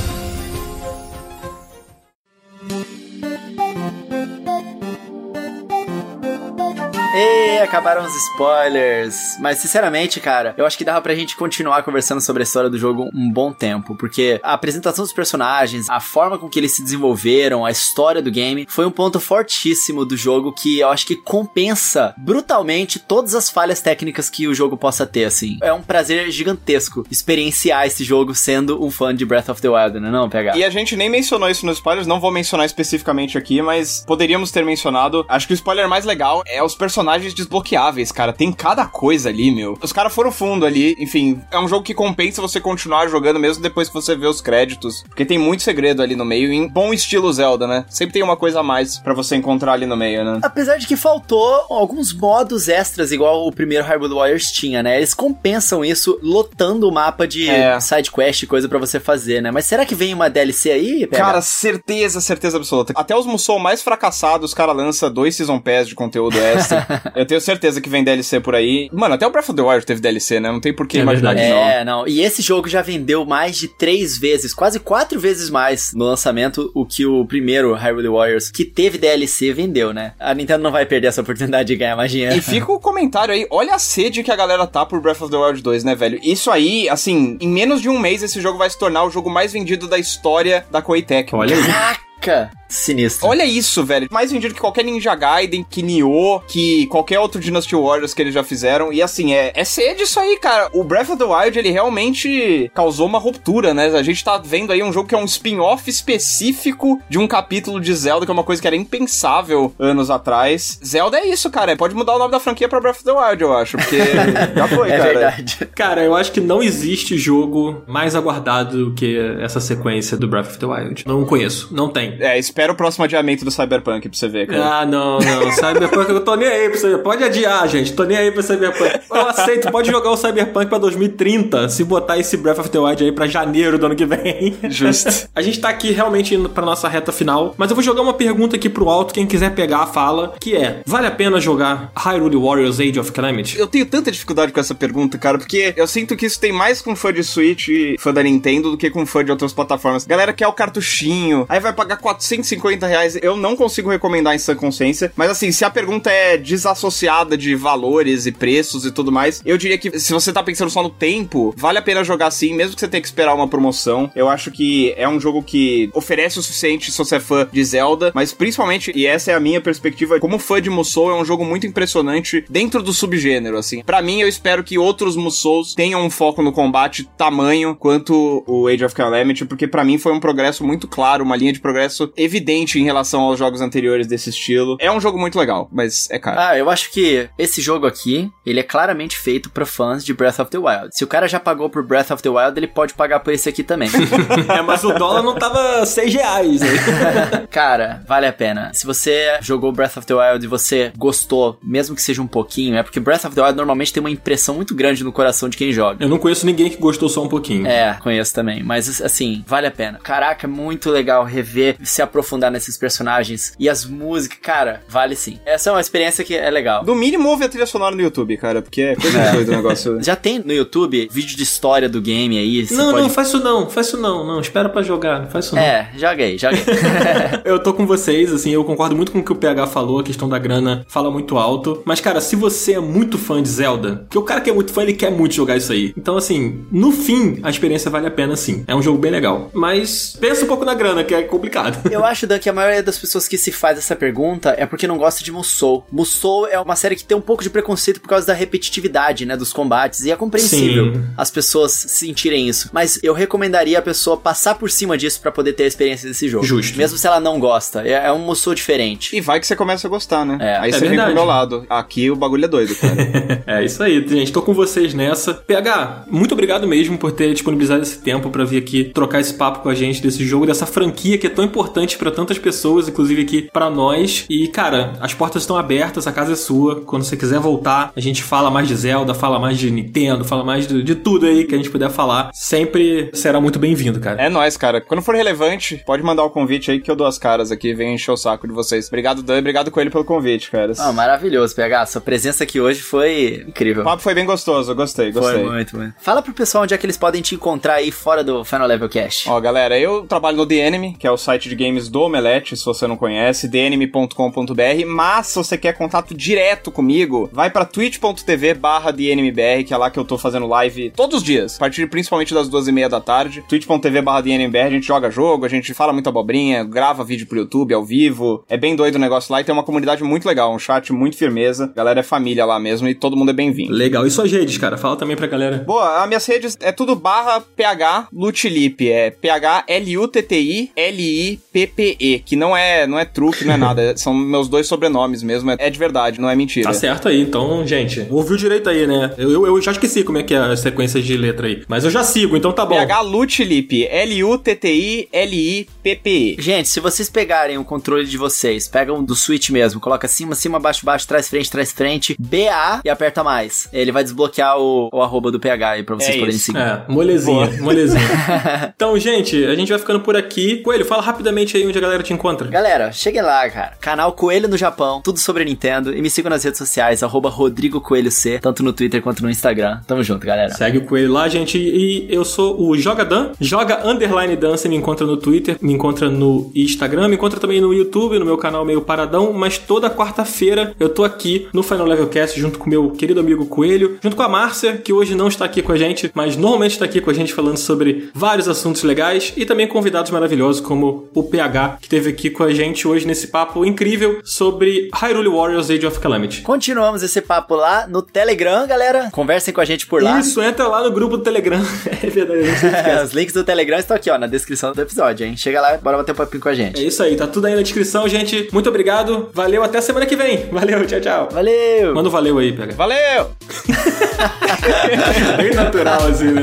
B: Acabaram os spoilers. Mas, sinceramente, cara, eu acho que dava pra gente continuar conversando sobre a história do jogo um bom tempo. Porque a apresentação dos personagens, a forma com que eles se desenvolveram, a história do game, foi um ponto fortíssimo do jogo que eu acho que compensa brutalmente todas as falhas técnicas que o jogo possa ter, assim. É um prazer gigantesco experienciar esse jogo sendo um fã de Breath of the Wild, né? Não, PH?
C: E a gente nem mencionou isso nos spoilers, não vou mencionar especificamente aqui, mas poderíamos ter mencionado. Acho que o spoiler mais legal é os personagens desbloqueáveis, cara. Tem cada coisa ali, meu. Os caras foram fundo ali. Enfim, é um jogo que compensa você continuar jogando mesmo depois que você vê os créditos. Porque tem muito segredo ali no meio, em bom estilo Zelda, né? Sempre tem uma coisa a mais pra você encontrar ali no meio, né?
B: Apesar de que faltou alguns modos extras, igual o primeiro Hyrule Warriors tinha, né? Eles compensam isso lotando o mapa de
C: É.
B: side quest e coisa pra você fazer, né? Mas será que vem uma DLC aí?
C: Cara, certeza, certeza absoluta. Até os Musou mais fracassados, os caras lançam dois Season Pass de conteúdo extra. Eu tenho certeza que vem DLC por aí. Mano, até o Breath of the Wild teve DLC, né? Não tem por que
A: É
C: imaginar que
A: verdade.
C: não.
B: É, não. E esse jogo já vendeu mais de três vezes, quase quatro vezes mais no lançamento o que o primeiro Hyrule Warriors, que teve DLC, vendeu, né? A Nintendo não vai perder essa oportunidade de ganhar mais dinheiro.
C: E fica o comentário aí, olha a sede que a galera tá por Breath of the Wild 2, né, velho? Isso aí, assim, em menos de um mês esse jogo vai se tornar o jogo mais vendido da história da Koei Tecmo.
A: Olha aí.
B: Caraca! Sinistro.
C: Olha isso, velho. Mais vendido que qualquer Ninja Gaiden, que Nioh, que qualquer outro Dynasty Warriors que eles já fizeram. E assim, é, é sede isso aí, cara. O Breath of the Wild, ele realmente causou uma ruptura, né? A gente tá vendo aí um jogo que é um spin-off específico de um capítulo de Zelda, que é uma coisa que era impensável anos atrás. Zelda é isso, cara. Pode mudar o nome da franquia pra Breath of the Wild, eu acho. Porque já foi,
B: é
C: cara.
B: verdade.
A: Cara, eu acho que não existe jogo mais aguardado do que essa sequência do Breath of the Wild. Não conheço, não tem.
C: É, espera o próximo adiamento do Cyberpunk pra você ver, cara.
A: Ah, não, não. Cyberpunk, eu tô nem aí pra você. Pode adiar, gente. Tô nem aí pra Cyberpunk. Eu aceito, pode jogar o Cyberpunk pra 2030 se botar esse Breath of the Wild aí pra janeiro do ano que vem.
C: Justo.
A: A gente tá aqui realmente indo pra nossa reta final, mas eu vou jogar uma pergunta aqui pro alto, quem quiser pegar, fala, que é, vale a pena jogar Hyrule Warriors Age of Calamity?
C: Eu tenho tanta dificuldade com essa pergunta, cara, porque eu sinto que isso tem mais com fã de Switch e fã da Nintendo do que com fã de outras plataformas. Galera quer o cartuchinho, aí vai pagar 450 reais. Eu não consigo recomendar em sã consciência, mas assim, se a pergunta é desassociada de valores e preços e tudo mais, eu diria que se você tá pensando só no tempo, vale a pena jogar sim, mesmo que você tenha que esperar uma promoção. Eu acho que é um jogo que oferece o suficiente se você é fã de Zelda, mas principalmente, e essa é a minha perspectiva, como fã de Musou, é um jogo muito impressionante dentro do subgênero, assim. Pra mim, eu espero que outros Musous tenham um foco no combate tamanho quanto o Age of Calamity, porque pra mim foi um progresso muito claro, uma linha de progresso evidente em relação aos jogos anteriores desse estilo. É um jogo muito legal, mas é caro.
B: Ah, eu acho que esse jogo aqui, ele é claramente feito pra fãs de Breath of the Wild. Se o cara já pagou por Breath of the Wild, ele pode pagar por esse aqui também.
A: é, mas o dólar não tava 6 reais. Né?
B: Cara, vale a pena. Se você jogou Breath of the Wild e você gostou, mesmo que seja um pouquinho, é porque Breath of the Wild normalmente tem uma impressão muito grande no coração de quem joga.
A: Eu não conheço ninguém que gostou só um pouquinho.
B: É, conheço também. Mas assim, vale a pena. Caraca, é muito legal rever, se aprofundar nesses personagens. E as músicas, cara, vale sim. Essa é uma experiência que é legal.
C: No mínimo, ouve a trilha sonora no YouTube, cara, porque é coisa
B: É.
C: doida o negócio.
B: Já tem no YouTube vídeo de história do game aí.
A: Não,
B: pode...
A: não, faz isso não, faz isso não, não, espera pra jogar, não faz isso não.
B: É, joga aí, joga aí.
A: Eu tô com vocês, assim, eu concordo muito com o que o PH falou, a questão da grana fala muito alto. Mas, cara, se você é muito fã de Zelda, que o cara que é muito fã, ele quer muito jogar isso aí. Então, assim, no fim, a experiência vale a pena sim. É um jogo bem legal. Mas pensa um pouco na grana, que é complicado.
B: Eu acho, Dan, que a maioria das pessoas que se faz essa pergunta é porque não gosta de Musou. Musou é uma série que tem um pouco de preconceito por causa da repetitividade, né, dos combates, e é compreensível
A: Sim.
B: as pessoas sentirem isso. Mas eu recomendaria a pessoa passar por cima disso pra poder ter a experiência desse jogo.
A: Justo.
B: Mesmo se ela não gosta. É, é um Musou diferente.
C: E vai que você começa a gostar, né?
B: É,
C: Aí
A: é
C: você vem
A: verdade.
C: pro meu lado. Aqui o bagulho é doido, cara.
A: É isso aí, gente. Tô com vocês nessa. PH, muito obrigado mesmo por ter disponibilizado esse tempo pra vir aqui trocar esse papo com a gente desse jogo, dessa franquia que é tão importantes para tantas pessoas, inclusive aqui para nós. E, cara, as portas estão abertas, a casa é sua. Quando você quiser voltar, a gente fala mais de Zelda, fala mais de Nintendo, fala mais de, de tudo aí que a gente puder falar. Sempre será muito bem-vindo, cara.
C: É nóis, cara. Quando for relevante, pode mandar o convite aí que eu dou as caras aqui, venho encher o saco de vocês. Obrigado, Dan, obrigado com ele pelo convite, cara.
B: Ah, maravilhoso, PH. Sua presença aqui hoje foi incrível.
C: O papo foi bem gostoso, gostei, gostei.
B: Foi muito, muito. Fala pro pessoal onde é que eles podem te encontrar aí fora do Final Level Cast.
C: Ó, galera, eu trabalho no The Enemy, que é o site de games do Omelete, se você não conhece, thenemy.com.br, mas se você quer contato direto comigo, vai pra twitch.tv barra TheEnemyBR, que é lá que eu tô fazendo live todos os dias, a partir principalmente das duas e meia da tarde, twitch.tv barra TheEnemyBR, a gente joga jogo, a gente fala muita abobrinha, grava vídeo pro YouTube ao vivo, é bem doido o negócio lá e tem uma comunidade muito legal, um chat muito firmeza, a galera é família lá mesmo e todo mundo é bem-vindo.
A: Legal. E suas redes, cara? Fala também pra galera.
C: Boa, as minhas redes é tudo barra PH Lutilip, é P-H-L-U-T-T-I-L-I-P-P-E, que não é, não é truque, não é nada, são meus dois sobrenomes mesmo, é de verdade, não é mentira.
A: Tá certo aí. Então, gente, ouviu direito aí, né? Eu, eu, eu já esqueci como é que é a sequência de letra aí. Mas eu já sigo, então tá bom.
C: PH Lutilip, L-U-T-T-I-L-I-P-P-E.
B: Gente, se vocês pegarem o controle de vocês, pegam do Switch mesmo, coloca cima, cima, baixo, baixo, trás, frente, trás, frente, BA e aperta mais. Ele vai desbloquear o, o arroba do PH aí pra vocês
C: É
B: poderem
C: isso.
B: seguir.
A: É, molezinha, molezinha. então, gente, a gente vai ficando por aqui. Coelho, fala rapidamente aí onde a galera te encontra.
B: Galera, cheguem lá, cara. Canal Coelho no Japão, tudo sobre Nintendo. E me sigam nas redes sociais, arroba Rodrigo Coelho C, tanto no Twitter quanto no Instagram. Tamo junto, galera.
A: Segue o Coelho lá, gente. E eu sou o Joga Dan. Joga Underline Dan. Você me encontra no Twitter, me encontra no Instagram, me encontra também no YouTube, no meu canal Meio Paradão. Mas toda quarta-feira eu tô aqui no Final Level Cast junto com meu querido amigo Coelho, junto com a Márcia, que hoje não está aqui com a gente, mas normalmente está aqui com a gente falando sobre vários assuntos legais e também convidados maravilhosos como o PH, que esteve aqui com a gente hoje nesse papo incrível sobre Hyrule Warriors Age of Calamity.
B: Continuamos esse papo lá no Telegram, galera. Conversem com a gente por lá.
A: Isso, entra lá no grupo do Telegram. é verdade.
B: Os links do Telegram estão aqui, ó, na descrição do episódio, hein? Chega lá, bora bater um papinho com a
A: É
B: gente.
A: isso aí, tá tudo aí na descrição, gente. Muito obrigado. Valeu, até semana que vem. Valeu, tchau, tchau.
B: Valeu!
A: Manda um valeu aí, pega.
C: Valeu!
A: Bem natural, assim, né?